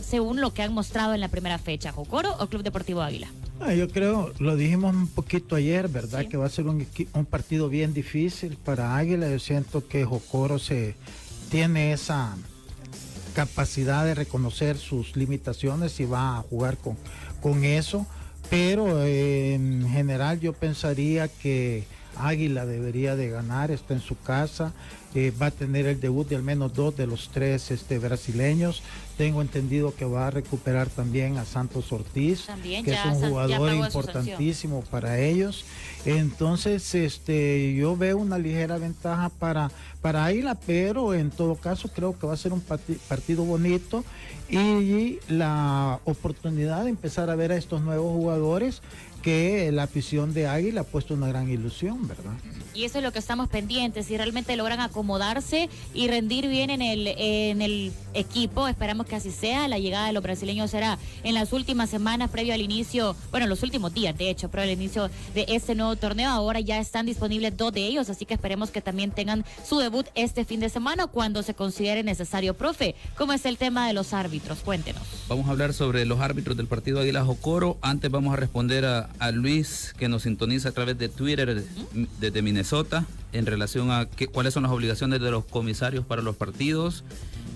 según lo que han mostrado en la primera fecha? ¿Jocoro o Club Deportivo Águila? Ah, yo creo, lo dijimos un poquito ayer, ¿verdad? Que va a ser un, partido bien difícil para Águila. Yo siento que Jocoro se tiene esa capacidad de reconocer sus limitaciones y va a jugar con, con eso. Pero eh, en general yo pensaría que Águila debería de ganar, está en su casa, eh, va a tener el debut de al menos dos de los tres este, brasileños. Tengo entendido que va a recuperar también a Santos Ortiz, También, que ya es un jugador importantísimo para ellos. Entonces, este, yo veo una ligera ventaja para, para Águila, pero en todo caso creo que va a ser un parti- partido bonito y la oportunidad de empezar a ver a estos nuevos jugadores que la afición de Águila ha puesto una gran ilusión, ¿verdad? Y eso es lo que estamos pendientes, si realmente logran acomodarse y rendir bien en el, en el equipo, esperamos que así sea, la llegada de los brasileños será en las últimas semanas previo al inicio, bueno, los últimos días de hecho, previo al inicio de este nuevo torneo, ahora ya están disponibles dos de ellos, así que esperemos que también tengan su debut este fin de semana cuando se considere necesario. Profe, ¿cómo es el tema de los árbitros? Cuéntenos. Vamos a hablar sobre los árbitros del partido Águila Jocoro. Antes vamos a responder a, a Luis que nos sintoniza a través de Twitter desde Minnesota en relación a qué, cuáles son las obligaciones de los comisarios para los partidos.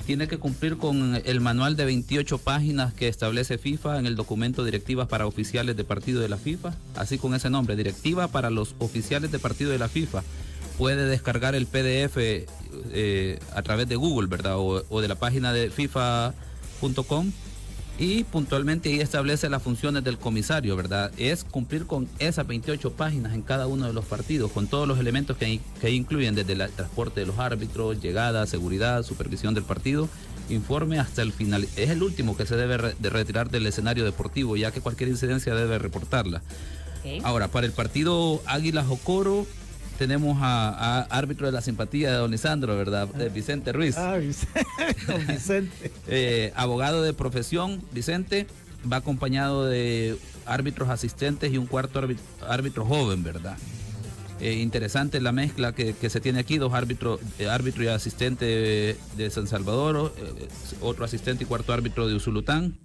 Tiene que cumplir con el manual de 28 páginas que establece FIFA en el documento Directivas para Oficiales de Partido de la FIFA, así con ese nombre, Directiva para los Oficiales de Partido de la FIFA. Puede descargar el PDF eh, a través de Google, ¿verdad? O, o de la página de FIFA.com y puntualmente ahí establece las funciones del comisario, ¿verdad? Es cumplir con esas 28 páginas en cada uno de los partidos, con todos los elementos que, que incluyen desde el transporte de los árbitros, llegada, seguridad, supervisión del partido, informe hasta el final. Es el último que se debe re- de retirar del escenario deportivo, ya que cualquier incidencia debe reportarla. Ahora, para el partido Águila Jocoro, tenemos a, a árbitro de la simpatía de don Lisandro, ¿verdad? De Vicente Ruiz. Ah, Vicente. don Vicente. Eh, abogado de profesión, Vicente, va acompañado de árbitros asistentes y un cuarto árbit- árbitro joven, ¿verdad? Eh, interesante la mezcla que, que se tiene aquí, dos árbitros, eh, árbitro y asistente de, de San Salvador, eh, otro asistente y cuarto árbitro de Usulután.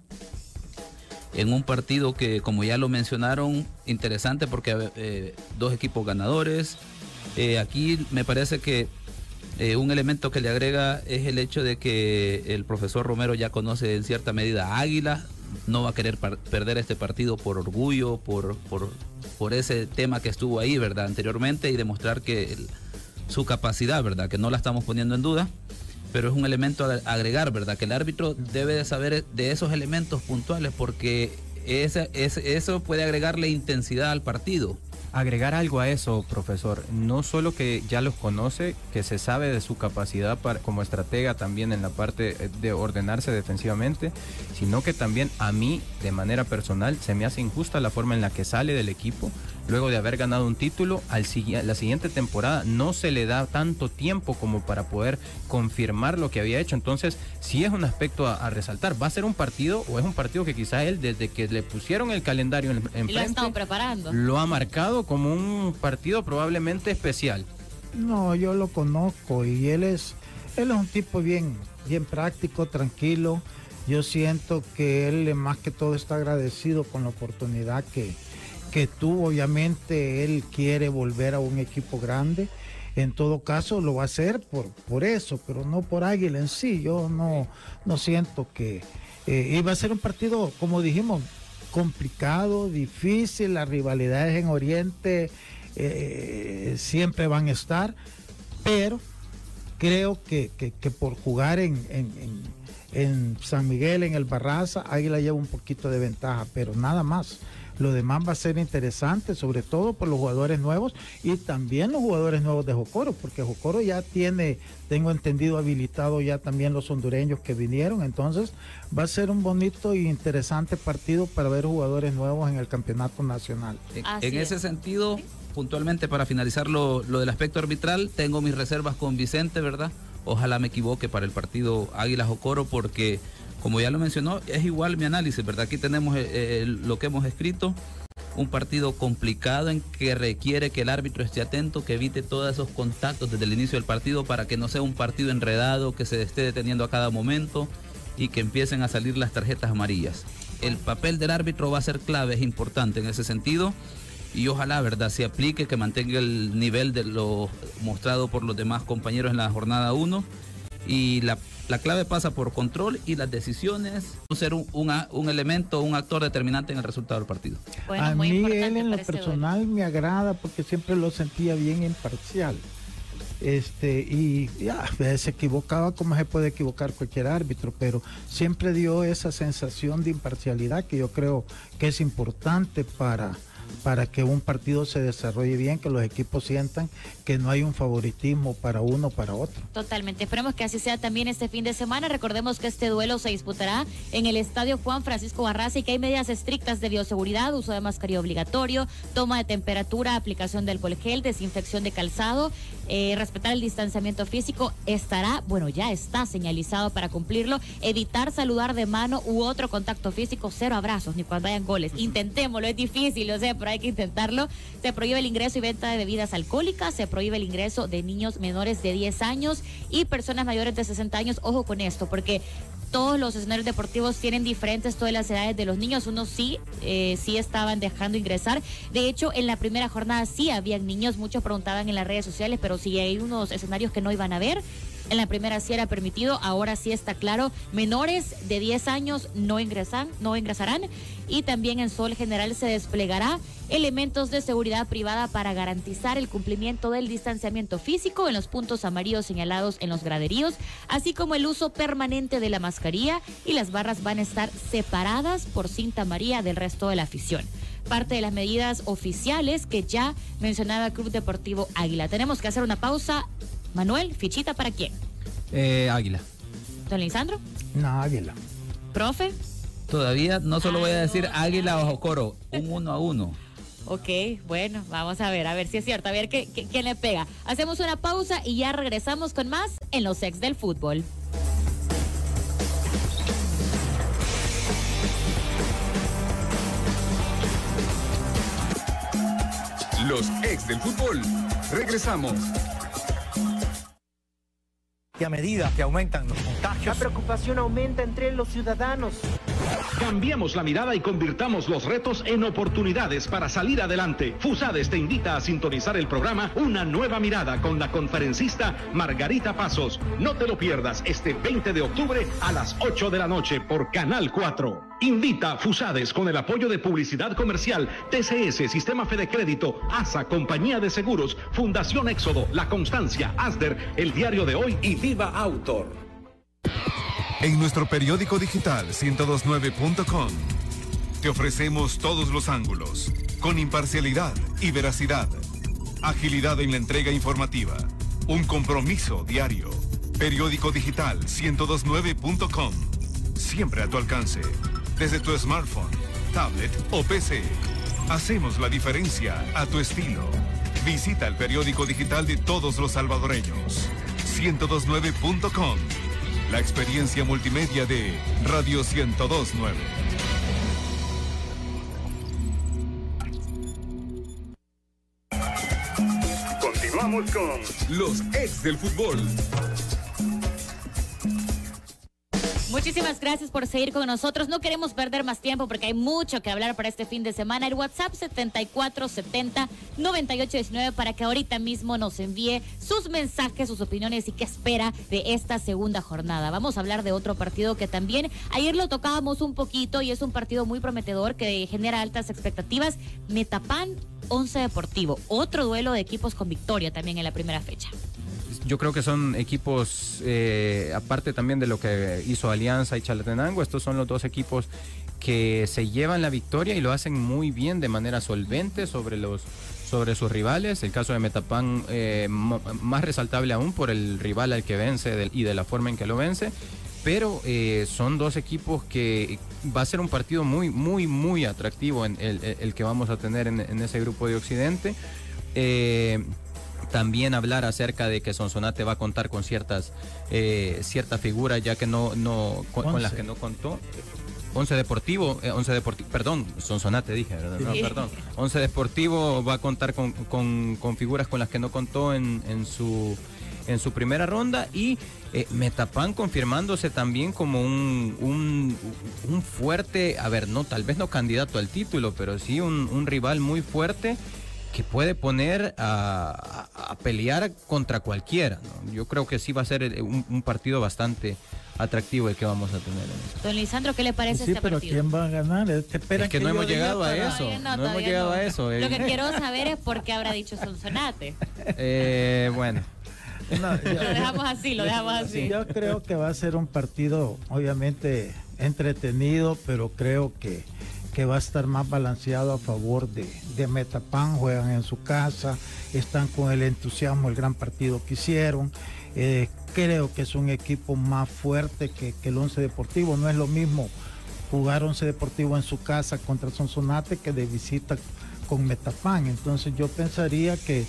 En un partido que, como ya lo mencionaron, interesante porque eh, dos equipos ganadores. Eh, aquí me parece que Eh, un elemento que le agrega es el hecho de que el profesor Romero ya conoce en cierta medida a Águila, no va a querer perder este partido por orgullo, por, por, ese tema que estuvo ahí, ¿verdad? Anteriormente y demostrar que su capacidad, ¿verdad? Que no la estamos poniendo en duda, pero es un elemento a agregar, ¿verdad? Que el árbitro debe de saber de esos elementos puntuales porque eso puede agregarle intensidad al partido. Agregar algo a eso, profesor, no solo que ya los conoce, que se sabe de su capacidad como estratega también en la parte eh, de ordenarse defensivamente, sino que también a mí, de manera personal, se me hace injusta la forma en la que sale del equipo luego de haber ganado un título, al la siguiente temporada no se le da tanto tiempo como para poder confirmar lo que había hecho. Entonces, sí es un aspecto a, a resaltar. ¿Va a ser un partido o es un partido que quizá él, desde que le pusieron el calendario en, Y lo ha enfrente, estado preparando. lo ha marcado como un partido probablemente especial. No, yo lo conozco y él es, él es un tipo bien, bien práctico, tranquilo. Yo siento que él más que todo está agradecido con la oportunidad que, que tuvo. Obviamente él quiere volver a un equipo grande. En todo caso lo va a hacer por, por eso, pero no por Águila en sí. Yo no, no siento que eh, iba a ser un partido, como dijimos, complicado, difícil. Las rivalidades en Oriente eh, siempre van a estar, pero creo que, que- que por jugar en, en- en- en San Miguel, en el Barraza, Águila lleva un poquito de ventaja, pero nada más. Lo demás va a ser interesante, sobre todo por los jugadores nuevos y también los jugadores nuevos de Jocoro, porque Jocoro ya tiene, tengo entendido, habilitado ya también los hondureños que vinieron. Entonces va a ser un bonito y interesante partido para ver jugadores nuevos en el campeonato nacional. En, Así en ese es. sentido, puntualmente para finalizar lo, lo del aspecto arbitral, tengo mis reservas con Vicente, ¿verdad? Ojalá me equivoque para el partido Águilas o Coro porque, como ya lo mencionó, es igual mi análisis, ¿verdad? Aquí tenemos eh, eh, lo que hemos escrito, un partido complicado en que requiere que el árbitro esté atento, que evite todos esos contactos desde el inicio del partido para que no sea un partido enredado, que se esté deteniendo a cada momento y que empiecen a salir las tarjetas amarillas. El papel del árbitro va a ser clave, es importante en ese sentido y ojalá, ¿verdad?, se aplique, que mantenga el nivel de lo mostrado por los demás compañeros en la jornada 1 y la, la clave pasa por control y las decisiones, ser un, un elemento, un actor determinante en el resultado del partido. Bueno, a mí él en lo este personal me agrada porque siempre lo sentía bien imparcial. Este, y ya, a veces se equivocaba como se puede equivocar cualquier árbitro, pero siempre dio esa sensación de imparcialidad que yo creo que es importante para, para que un partido se desarrolle bien, que los equipos sientan que no hay un favoritismo para uno o para otro. Totalmente. Esperemos que así sea también este fin de semana. Recordemos que este duelo se disputará en el estadio Juan Francisco Barraza y que hay medidas estrictas de bioseguridad, uso de mascarilla obligatorio, toma de temperatura, aplicación de alcohol gel, desinfección de calzado, eh, respetar el distanciamiento físico. Estará, bueno, ya está señalizado para cumplirlo. Evitar saludar de mano u otro contacto físico, cero abrazos ni cuando hayan goles. Intentémoslo, es difícil, o sea, pero hay que intentarlo. Se prohíbe el ingreso y venta de bebidas alcohólicas, se prohíbe el ingreso de niños menores de 10 años y personas mayores de 60 años. Ojo con esto, porque todos los escenarios deportivos tienen diferentes todas las edades de los niños. Unos sí, eh, sí estaban dejando ingresar. De hecho, en la primera jornada sí habían niños. Muchos preguntaban en las redes sociales, pero si hay unos escenarios que no iban a ver. En la primera sí era permitido, ahora sí está claro. Menores de 10 años no ingresan, no ingresarán. Y también en Sol General se desplegará elementos de seguridad privada para garantizar el cumplimiento del distanciamiento físico en los puntos amarillos señalados en los graderíos, así como el uso permanente de la mascarilla y las barras van a estar separadas por cinta amarilla del resto de la afición. Parte de las medidas oficiales que ya mencionaba Club Deportivo Águila. Tenemos que hacer una pausa. Manuel, fichita para quién? Eh, Águila. Don Lisandro, No, Águila. profe. Todavía no solo voy a Ay, decir no, águila o coro, un uno a uno. Ok, bueno, vamos a ver, a ver si es cierto, a ver qué, qué- quién le pega. Hacemos una pausa y ya regresamos con más en los ex del fútbol. Los ex del fútbol. Regresamos. Y a medida que aumentan los contagios, la preocupación aumenta entre los ciudadanos. Cambiemos la mirada y convirtamos los retos en oportunidades para salir adelante. Fusades te invita a sintonizar el programa Una nueva mirada con la conferencista Margarita Pasos. No te lo pierdas este 20 de octubre a las 8 de la noche por Canal 4. Invita a Fusades con el apoyo de Publicidad Comercial, TCS, Sistema Fede Crédito, ASA, Compañía de Seguros, Fundación Éxodo, La Constancia, ASDER, El Diario de Hoy y Viva Autor. En nuestro periódico digital 1029.com te ofrecemos todos los ángulos, con imparcialidad y veracidad, agilidad en la entrega informativa, un compromiso diario. Periódico digital 1029.com, siempre a tu alcance, desde tu smartphone, tablet o PC. Hacemos la diferencia a tu estilo. Visita el periódico digital de todos los salvadoreños. 1029.com. La experiencia multimedia de Radio 1029. Continuamos con los ex del fútbol. Muchísimas gracias por seguir con nosotros. No queremos perder más tiempo porque hay mucho que hablar para este fin de semana. El WhatsApp 7470-9819 para que ahorita mismo nos envíe sus mensajes, sus opiniones y qué espera de esta segunda jornada. Vamos a hablar de otro partido que también ayer lo tocábamos un poquito y es un partido muy prometedor que genera altas expectativas. Metapan 11 Deportivo, otro duelo de equipos con victoria también en la primera fecha yo creo que son equipos, eh, aparte también de lo que hizo Alianza y Chalatenango, estos son los dos equipos que se llevan la victoria y lo hacen muy bien de manera solvente sobre los sobre sus rivales. El caso de Metapan eh, más resaltable aún por el rival al que vence y de la forma en que lo vence. Pero eh, son dos equipos que va a ser un partido muy, muy, muy atractivo en el, que vamos a tener en, en ese grupo de Occidente. Eh, también hablar acerca de que Sonsonate va a contar con ciertas eh, ciertas figuras ya que no no con, las que no contó. Once Deportivo, eh, Once Deportivo, perdón, Sonsonate dije, no, perdón. Once Deportivo va a contar con, con, figuras con las que no contó en, en su en su primera ronda y eh, Metapan confirmándose también como un, un, un, fuerte, a ver, no, tal vez no candidato al título, pero sí un, un rival muy fuerte que puede poner a, pelear contra cualquiera. Yo creo que sí va a ser eh, un, partido bastante atractivo el que vamos a tener. Don Lisandro, ¿qué le parece sí, este pero ¿quién va a ganar? Es que, no hemos llegado a eso. No, hemos llegado a eso. Lo que quiero saber es por qué habrá dicho Sonsonate. Eh, bueno. lo dejamos así, lo dejamos así. Yo creo que va a ser un partido, obviamente, entretenido, pero creo que que va a estar más balanceado a favor de, de Metapan, juegan en su casa, están con el entusiasmo, el gran partido que hicieron. Eh, creo que es un equipo más fuerte que, que, el Once Deportivo, no es lo mismo jugar Once Deportivo en su casa contra Sonsonate que de visita con Metapan. Entonces yo pensaría que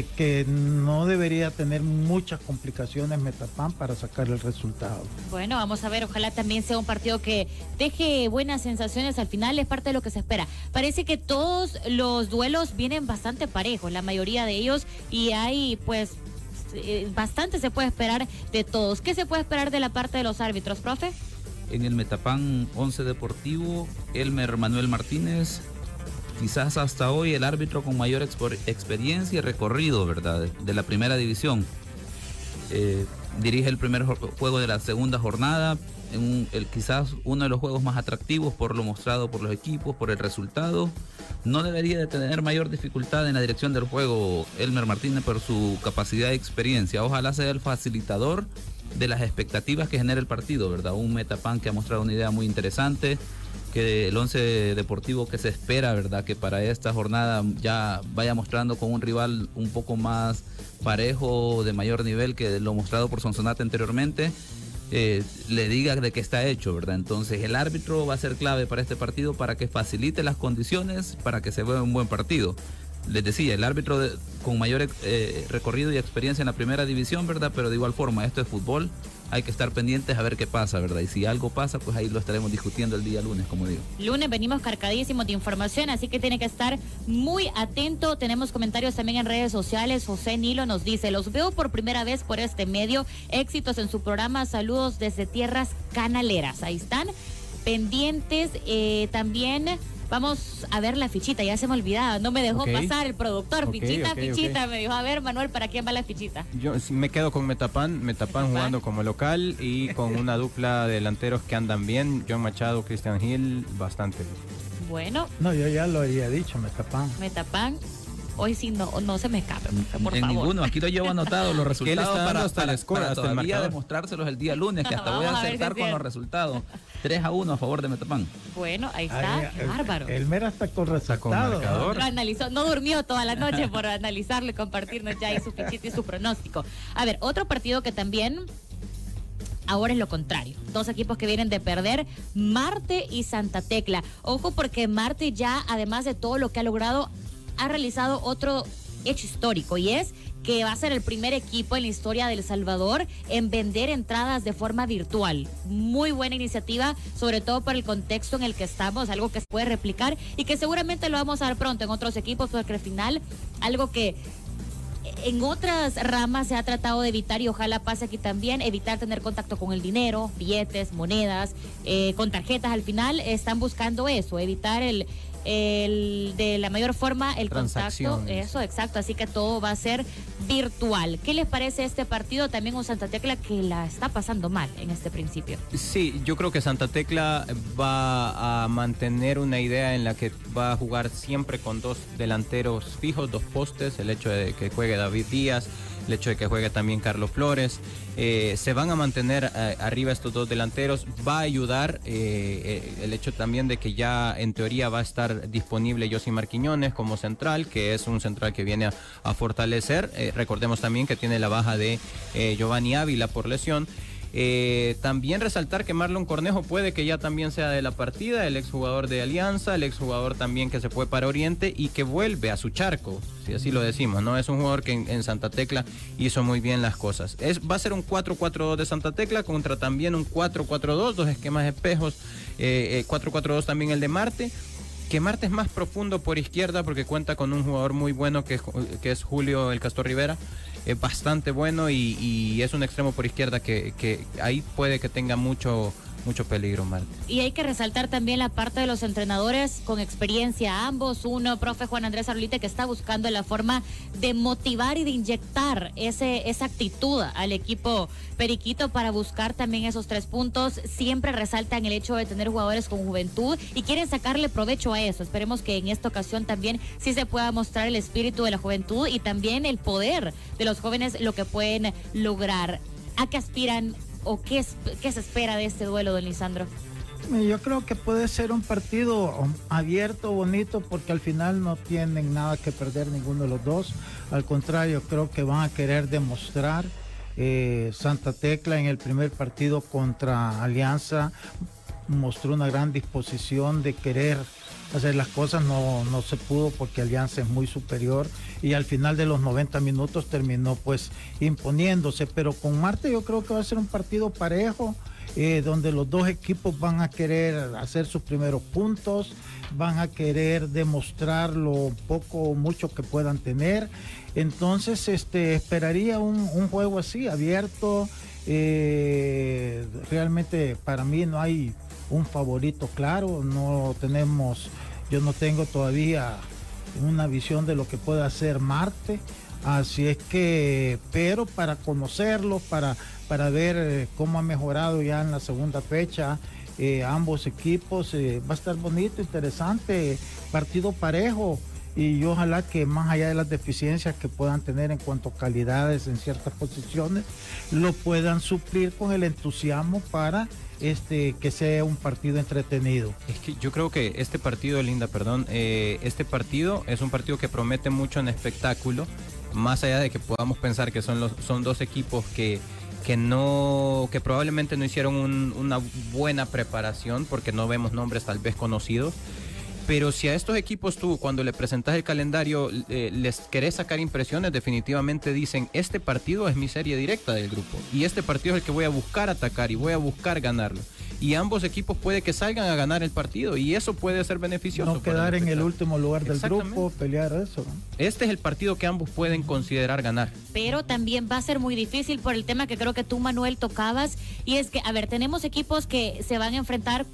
que, no debería tener muchas complicaciones Metapan para sacar el resultado. Bueno, vamos a ver, ojalá también sea un partido que deje buenas sensaciones al final, es parte de lo que se espera. Parece que todos los duelos vienen bastante parejos, la mayoría de ellos, y hay pues eh, bastante se puede esperar de todos. ¿Qué se puede esperar de la parte de los árbitros, profe? En el Metapan 11 Deportivo, Elmer Manuel Martínez, quizás hasta hoy el árbitro con mayor experiencia y recorrido, ¿verdad? De la primera división. Eh, dirige el primer juego de la segunda jornada, quizás uno de los juegos más atractivos por lo mostrado por los equipos, por el resultado. No debería de tener mayor dificultad en la dirección del juego Elmer Martínez por su capacidad y experiencia. Ojalá sea el facilitador de las expectativas que genera el partido, ¿verdad? Un metapan que ha mostrado una idea muy interesante que el once deportivo que se espera, ¿verdad? Que para esta jornada ya vaya mostrando con un rival un poco más parejo, de mayor nivel que lo mostrado por Sonsonate anteriormente, eh, le diga de qué está hecho, ¿verdad? Entonces el árbitro va a ser clave para este partido para que facilite las condiciones para que se vea un buen partido. Les decía, el árbitro de- con mayor eh, recorrido y experiencia en la primera división, ¿verdad? Pero de igual forma, esto es fútbol, hay que estar pendientes a ver qué pasa, ¿verdad? Y si algo pasa, pues ahí lo estaremos discutiendo el día lunes, como digo. Lunes venimos cargadísimos de información, así que tiene que estar muy atento. Tenemos comentarios también en redes sociales. José Nilo nos dice, los veo por primera vez por este medio. Éxitos en su programa. Saludos desde Tierras Canaleras. Ahí están pendientes. Eh, también vamos a ver la fichita. Ya se me olvidaba. No me dejó Ok. pasar el productor. Ok, fichita, ok, fichita. Me dijo, a ver, Manuel, ¿para quién va la fichita? Yo me quedo con Metapan, Metapan jugando como local y con una dupla de delanteros que andan bien, John Machado, Christian Hill, bastante bien. Bueno, No, yo ya lo había dicho, me tapan. me tapan. Hoy sí no, no se me escape, por en favor. ninguno, aquí lo llevo anotado los resultados para, hasta el para- score, para hasta el todavía marcador. demostrárselos el día lunes, que hasta voy Vamos a si acertar es con los resultados. 3 a 1 a favor de Metapán. Bueno, ahí está. Ay, Qué el- bárbaro. El, Mera está con. Lo analizó, no durmió toda la noche por analizarlo y compartirnos ya ahí su fichita y su pronóstico. A ver, otro partido que también ahora es lo contrario. Dos equipos que vienen de perder, Marte y Santa Tecla. Ojo porque Marte ya, además de todo lo que ha logrado, ha realizado otro hecho histórico y es que va a ser el primer equipo en la historia de El Salvador en vender entradas de forma virtual. Muy buena iniciativa, sobre todo por el contexto en el que estamos, algo que se puede replicar y que seguramente lo vamos a ver pronto en otros equipos, porque al final algo que en otras ramas se ha tratado de evitar y ojalá pase aquí también, evitar tener contacto con el dinero, billetes, monedas, eh, con tarjetas. Al final están buscando eso, evitar el, el de la mayor forma el contacto. Eso, exacto. Así que todo va a ser virtual. ¿Qué les parece este partido? También un Santa Tecla que la está pasando mal en este principio. Sí, yo creo que Santa Tecla va a mantener una idea en la que va a jugar siempre con dos delanteros fijos, dos postes, el hecho de que juegue David Díaz, el hecho de que juegue también Carlos Flores. Eh, se van a mantener eh, arriba estos dos delanteros. Va a ayudar eh, el hecho también de que ya en teoría va a estar disponible Yossi Marquiñones como central, que es un central que viene a fortalecer. Recordemos también que tiene la baja de eh, Giovanni Ávila por lesión. Eh, también resaltar que Marlon Cornejo puede que ya también sea de la partida, el exjugador de Alianza, el exjugador también que se fue para Oriente y que vuelve a su charco, si así lo decimos, ¿no? Es un jugador que en, Santa Tecla hizo muy bien las cosas. Es, va a ser un 4-4-2 de Santa Tecla contra también un 4-4-2, dos esquemas espejos, eh, eh, 4-4-2 también el de Marte. Que Marte es más profundo por izquierda porque cuenta con un jugador muy bueno que es, que es Julio El Castor Rivera. Es bastante bueno y, es un extremo por izquierda que ahí puede que tenga mucho, mucho peligro Marte. Y hay que resaltar también la parte de los entrenadores con experiencia, ambos. Uno, profe Juan Andrés Arlite, que está buscando la forma de motivar y de inyectar ese, esa actitud al equipo Periquito para buscar también esos tres puntos. Siempre resaltan el hecho de tener jugadores con juventud y quieren sacarle provecho a eso. Esperemos que en esta ocasión también sí se pueda mostrar el espíritu de la juventud y también el poder de los jóvenes, lo que pueden lograr. ¿A qué aspiran o qué, es- qué se espera de este duelo, don Lisandro? Yo creo que puede ser un partido abierto, bonito, porque al final no tienen nada que perder ninguno de los dos. Al contrario, creo que van a querer demostrar. eh, Santa Tecla en el primer partido contra Alianza mostró una gran disposición de querer hacer las cosas, no, no se pudo porque Alianza es muy superior y al final de los 90 minutos terminó pues imponiéndose, pero con Marte yo creo que va a ser un partido parejo, eh, donde los dos equipos van a querer hacer sus primeros puntos, van a querer demostrar lo poco o mucho que puedan tener. Entonces, este, esperaría un, juego así, abierto. eh, realmente para mí no hay un favorito claro, no tenemos, yo no tengo todavía una visión de lo que puede hacer Marte. Así es que, pero para conocerlo, para, para ver eh, cómo ha mejorado ya en la segunda fecha eh, ambos equipos, eh, va a estar bonito, interesante, partido parejo y ojalá que más allá de las deficiencias que puedan tener en cuanto a calidades en ciertas posiciones, lo puedan suplir con el entusiasmo para este que sea un partido entretenido. Yo creo que este partido, Linda, perdón, eh, este partido es un partido que promete mucho en espectáculo, más allá de que podamos pensar que son dos equipos que que no que probablemente no hicieron un- una buena preparación porque no vemos nombres tal vez conocidos Pero si a estos equipos tú, cuando le presentas el calendario, eh, les querés sacar impresiones, definitivamente dicen, este partido es mi serie directa del grupo. Y este partido es el que voy a buscar atacar y voy a buscar ganarlo. Y ambos equipos puede que salgan a ganar el partido y eso puede ser beneficioso. No quedar en el último lugar del grupo, pelear eso. Este es el partido que ambos pueden considerar ganar. pero también va a ser muy difícil por el tema que creo que tú, Manuel, tocabas. Y es que, a ver, tenemos equipos que se van a enfrentar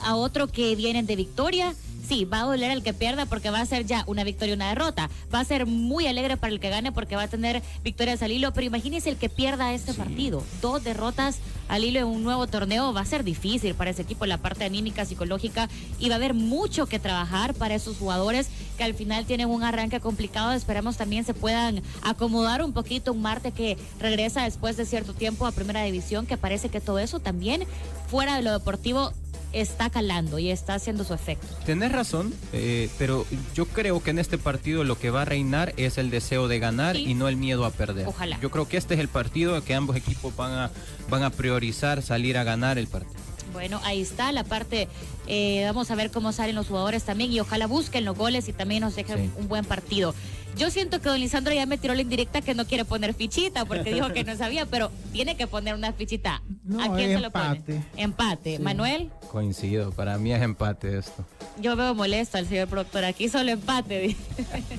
a otro que vienen de victoria. Sí, va a doler el que pierda porque va a ser ya una victoria y una derrota. Va a ser muy alegre para el que gane porque va a tener victorias al hilo. Pero imagínense el que pierda este partido. Dos derrotas al hilo en un nuevo torneo. Va a ser difícil para ese equipo la parte anímica, psicológica. Y va a haber mucho que trabajar para esos jugadores que al final tienen un arranque complicado. Esperemos también se puedan acomodar un poquito un Marte que regresa después de cierto tiempo a Primera División, que parece que todo eso también fuera de lo deportivo está calando y está haciendo su efecto. Tenés razón, eh, pero yo creo que en este partido lo que va a reinar es el deseo de ganar Sí. y no el miedo a perder. Ojalá. Yo creo que este es el partido que ambos equipos van a, van a priorizar salir a ganar el partido. Bueno, ahí está la parte. eh, vamos a ver cómo salen los jugadores también y ojalá busquen los goles y también nos dejen Sí. un buen partido. Yo siento que don Lisandro ya me tiró la indirecta que no quiere poner fichita porque dijo que no sabía, pero tiene que poner una fichita. No, ¿A quién se lo empate. pone? Empate. Sí. Manuel, Coincido, para mí es empate esto. yo veo molesto al señor productor. Aquí solo empate.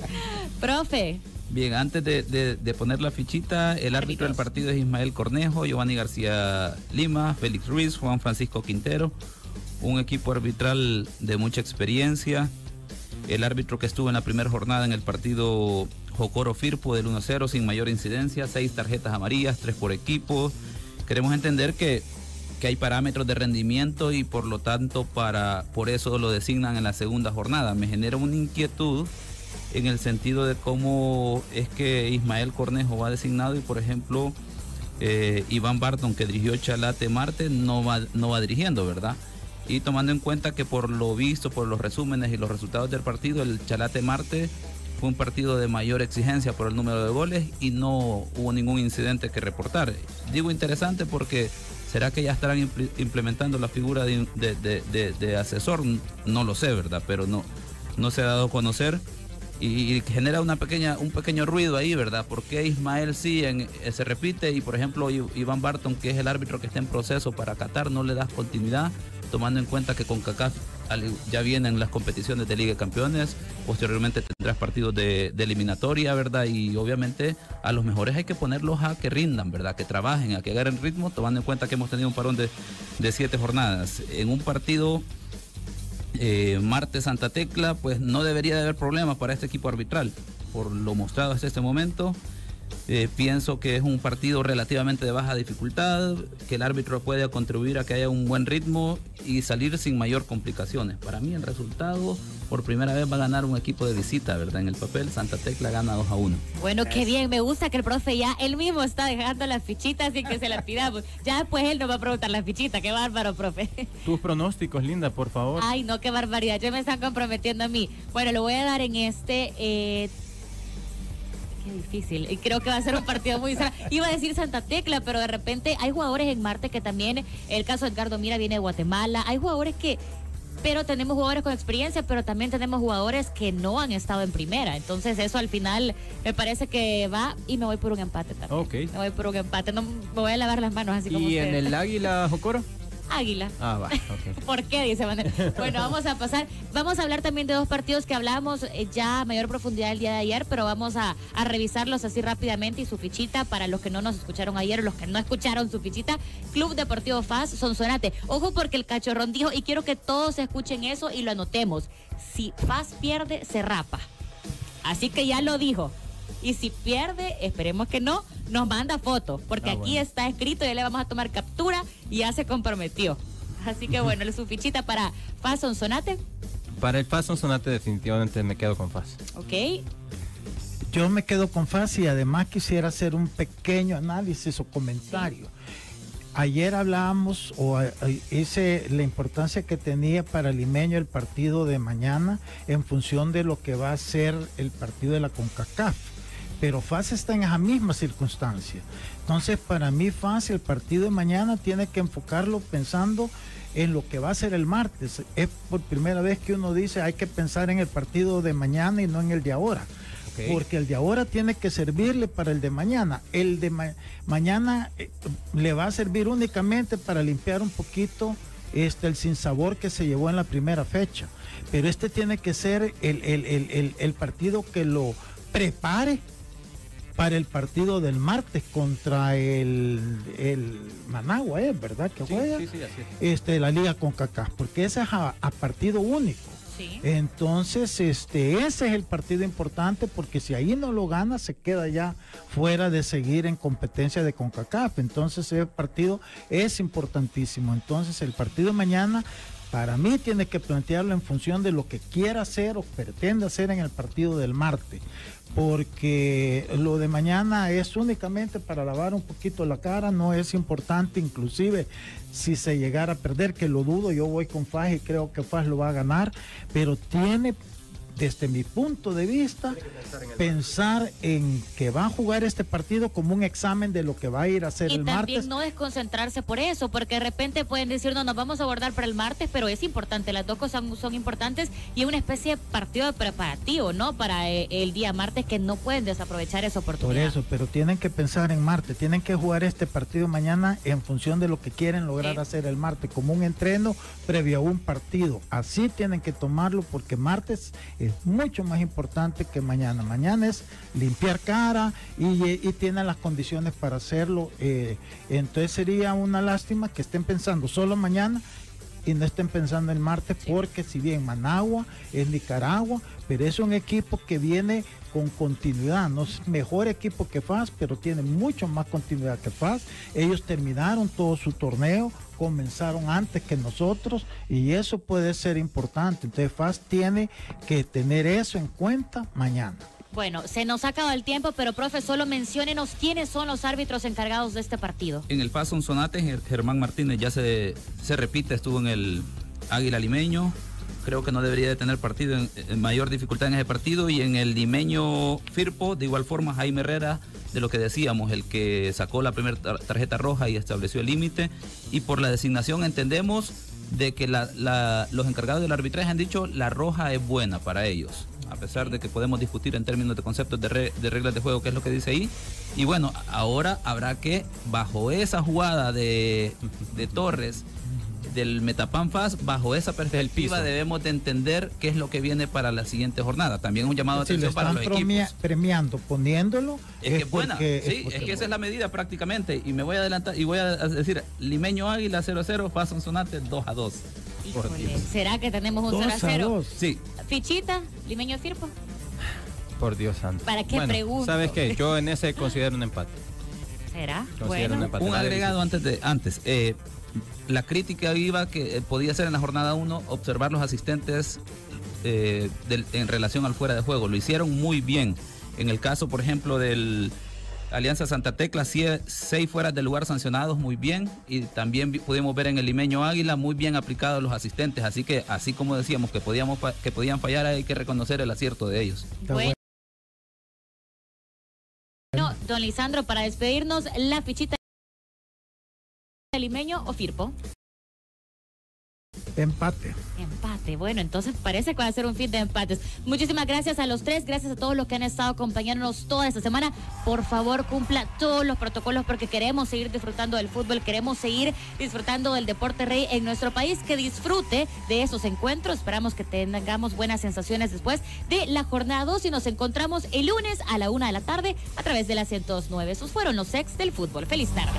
Profe, Bien, antes de, de- de poner la fichita, el árbitro del partido es Ismael Cornejo, Giovanni García Lima, Félix Ruiz, Juan Francisco Quintero, un equipo arbitral de mucha experiencia. El árbitro que estuvo en la primera jornada en el partido Jocoro Firpo del 1-0 sin mayor incidencia, seis tarjetas amarillas, tres por equipo. Queremos entender que, que hay parámetros de rendimiento y por lo tanto para, por eso lo designan en la segunda jornada. Me genera una inquietud en el sentido de cómo es que Ismael Cornejo va designado y por ejemplo eh, Iván Barton que dirigió Chalate Marte no va, no va dirigiendo, ¿verdad? Y tomando en cuenta que por lo visto, por los resúmenes y los resultados del partido, el Chalate Marte fue un partido de mayor exigencia por el número de goles y no hubo ningún incidente que reportar. Digo interesante porque ¿será que ya estarán impl- implementando la figura de, de- asesor? No lo sé, ¿verdad? Pero no, no se ha dado a conocer y, genera una pequeña, un pequeño ruido ahí, ¿verdad? Porque Ismael sí eh, se repite y por ejemplo Iván Barton, que es el árbitro que está en proceso para Qatar, no le das continuidad, tomando en cuenta que con CACAF ya vienen las competiciones de Liga de Campeones, posteriormente tendrás partidos de, de eliminatoria, ¿verdad? Y obviamente a los mejores hay que ponerlos a que rindan, ¿verdad? Que trabajen, a que agarren ritmo, tomando en cuenta que hemos tenido un parón de, de siete jornadas. En un partido eh, Marte Santa Tecla, pues no debería de haber problemas para este equipo arbitral. Por lo mostrado hasta este momento, eh, pienso que es un partido relativamente de baja dificultad, que el árbitro puede contribuir a que haya un buen ritmo y salir sin mayor complicaciones. Para mí el resultado, por primera vez va a ganar un equipo de visita, ¿verdad? En el papel, Santa Tecla gana 2 a 1. bueno, qué bien. Me gusta que el profe ya él mismo está dejando las fichitas sin que se las pidamos. Ya después él nos va a preguntar las fichitas. Qué bárbaro, profe. Tus pronósticos, Linda, por favor. Ay, no, qué barbaridad. Ya me están comprometiendo a mí. Bueno, lo voy a dar en este. eh, Qué difícil. Y creo que va a ser un partido muy. Iba a decir Santa Tecla, pero de repente hay jugadores en Marte que también, el caso de Edgardo Mira viene de Guatemala. Hay jugadores que, pero tenemos jugadores con experiencia, pero también tenemos jugadores que no han estado en primera. Entonces eso al final me parece que va y me voy por un empate también. Ok. Me voy por un empate. No me voy a lavar las manos así como ¿Y en el Águila Jocoro? Águila. Ah, va, ok. ¿Por qué? Dice Manuel. Bueno, vamos a pasar. Vamos a hablar también de dos partidos que hablamos eh, ya a mayor profundidad el día de ayer, pero vamos a, a revisarlos así rápidamente y su fichita para los que no nos escucharon ayer los que no escucharon su fichita. Club Deportivo FAS, Sonsonate. Ojo porque el cachorrón dijo, y quiero que todos escuchen eso y lo anotemos. Si FAS pierde, se rapa. Así que ya lo dijo. Y si pierde, esperemos que no, nos manda foto, porque Ah, aquí bueno. está escrito, ya le vamos a tomar captura y ya se comprometió. Así que bueno, su fichita para Faz Sonsonate, Para el Faz Sonate definitivamente me quedo con Faz. ¿ok? Yo me quedo con Faz y además quisiera hacer un pequeño análisis o comentario. Ayer hablábamos o eh, hice la importancia que tenía para Limeño el partido de mañana en función de lo que va a ser el partido de la CONCACAF. Pero FAS está en esa misma circunstancia. Entonces, para mí FAS, el partido de mañana tiene que enfocarlo pensando en lo que va a ser el martes. Es por primera vez que uno dice hay que pensar en el partido de mañana y no en el de ahora. Porque el de ahora tiene que servirle para el de mañana. El de ma- mañana eh, le va a servir únicamente para limpiar un poquito este, el sinsabor que se llevó en la primera fecha. Pero este tiene que ser el- el- el- el partido que lo prepare para el partido del martes contra el, el Managua, ¿es verdad que juega? Este, la liga con porque ese es a, a partido único. Entonces, este, ese es el partido importante porque si ahí no lo gana, se queda ya fuera de seguir en competencia de CONCACAF. Entonces, ese partido es importantísimo. Entonces, el partido de mañana, para mí, tiene que plantearlo en función de lo que quiera hacer o pretende hacer en el partido del martes. Porque lo de mañana es únicamente para lavar un poquito la cara, no es importante, inclusive si se llegara a perder, que lo dudo, yo voy con Faz y creo que Faz lo va a ganar, pero tiene, desde mi punto de vista, pensar en que va a jugar este partido como un examen de lo que va a ir a hacer Y el también martes. no desconcentrarse por eso, porque de repente pueden decir, no, nos vamos a abordar para el martes, pero es importante, las dos cosas son, importantes y es una especie de partido de preparativo, ¿no? Para eh, el día martes que no pueden desaprovechar esa Por oportunidad. eso, pero tienen que pensar en martes, tienen que jugar este partido mañana en función de lo que quieren lograr hacer el martes, como un entreno previo a un partido. Así tienen que tomarlo porque martes es mucho más importante que mañana. Mañana es limpiar cara y, y tienen las condiciones para hacerlo. eh, entonces sería una lástima que estén pensando solo mañana y no estén pensando el martes porque si bien Managua es Nicaragua, pero es un equipo que viene con continuidad, no es mejor equipo que FAS, pero tiene mucho más continuidad que FAS. Ellos terminaron todo su torneo, comenzaron antes que nosotros y eso puede ser importante. Entonces FAS tiene que tener eso en cuenta mañana. Bueno, se nos ha acabado el tiempo, pero profe, solo menciónenos quiénes son los árbitros encargados de este partido. En el paso un sonate, Ger- Germán Martínez ya se, se repite, estuvo en el Águila Limeño. Creo que no debería de tener partido en, mayor dificultad en ese partido. Y en el Limeño Firpo, de igual forma, Jaime Herrera, de lo que decíamos, el que sacó la primera tar- tarjeta roja y estableció el límite. Y por la designación entendemos de que los encargados del arbitraje han dicho la roja es buena para ellos. A pesar de que podemos discutir en términos de conceptos de, re- de reglas de juego, qué es lo que dice ahí. Y bueno, ahora habrá que, bajo esa jugada de Torres, del Metapan Fast, bajo esa perspectiva debemos de entender qué es lo que viene para la siguiente jornada. También un llamado de Si lo atención para los equipos. premiando, poniéndolo, Es que es buena, porque- sí, es que esa es la medida prácticamente. Y me voy a adelantar y voy a decir, Limeño Águila 0-0, Fason Sonate 2-2. Por Híjole, Dios. ¿Será que tenemos un Dos 0 a a 0? dos. Sí. Fichita, Limeño Firpo. Por Dios santo. ¿Para qué Bueno, pregunto? ¿Sabes qué? Yo en ese considero un empate. ¿Será? Considero un empate. Agregado antes de antes. eh, la crítica iba que eh, podía ser en la jornada 1 observar los asistentes eh, del- en relación al fuera de juego. Lo hicieron muy bien. En el caso, por ejemplo, del Alianza Santa Tecla, sie- seis fueras del lugar sancionados muy bien. Y también pudimos ver en el Limeño Águila muy bien aplicados los asistentes. Así que, así como decíamos que, podíamos, que podían fallar, hay que reconocer el acierto de ellos. Bueno. Don Lisandro, para despedirnos, la fichita de Limeño o Firpo. Empate. Empate. Bueno, entonces parece que va a ser un fin de empates. Muchísimas gracias a los tres, gracias a todos los que han estado acompañándonos toda esta semana. Por favor, cumpla todos los protocolos porque queremos seguir disfrutando del fútbol, queremos seguir disfrutando del deporte rey en nuestro país, que disfrute de esos encuentros. Esperamos que tengamos buenas sensaciones después de la jornada 2 y nos encontramos el lunes a la una de la tarde a través de la 109. Esos fueron los ex del fútbol. Feliz tarde.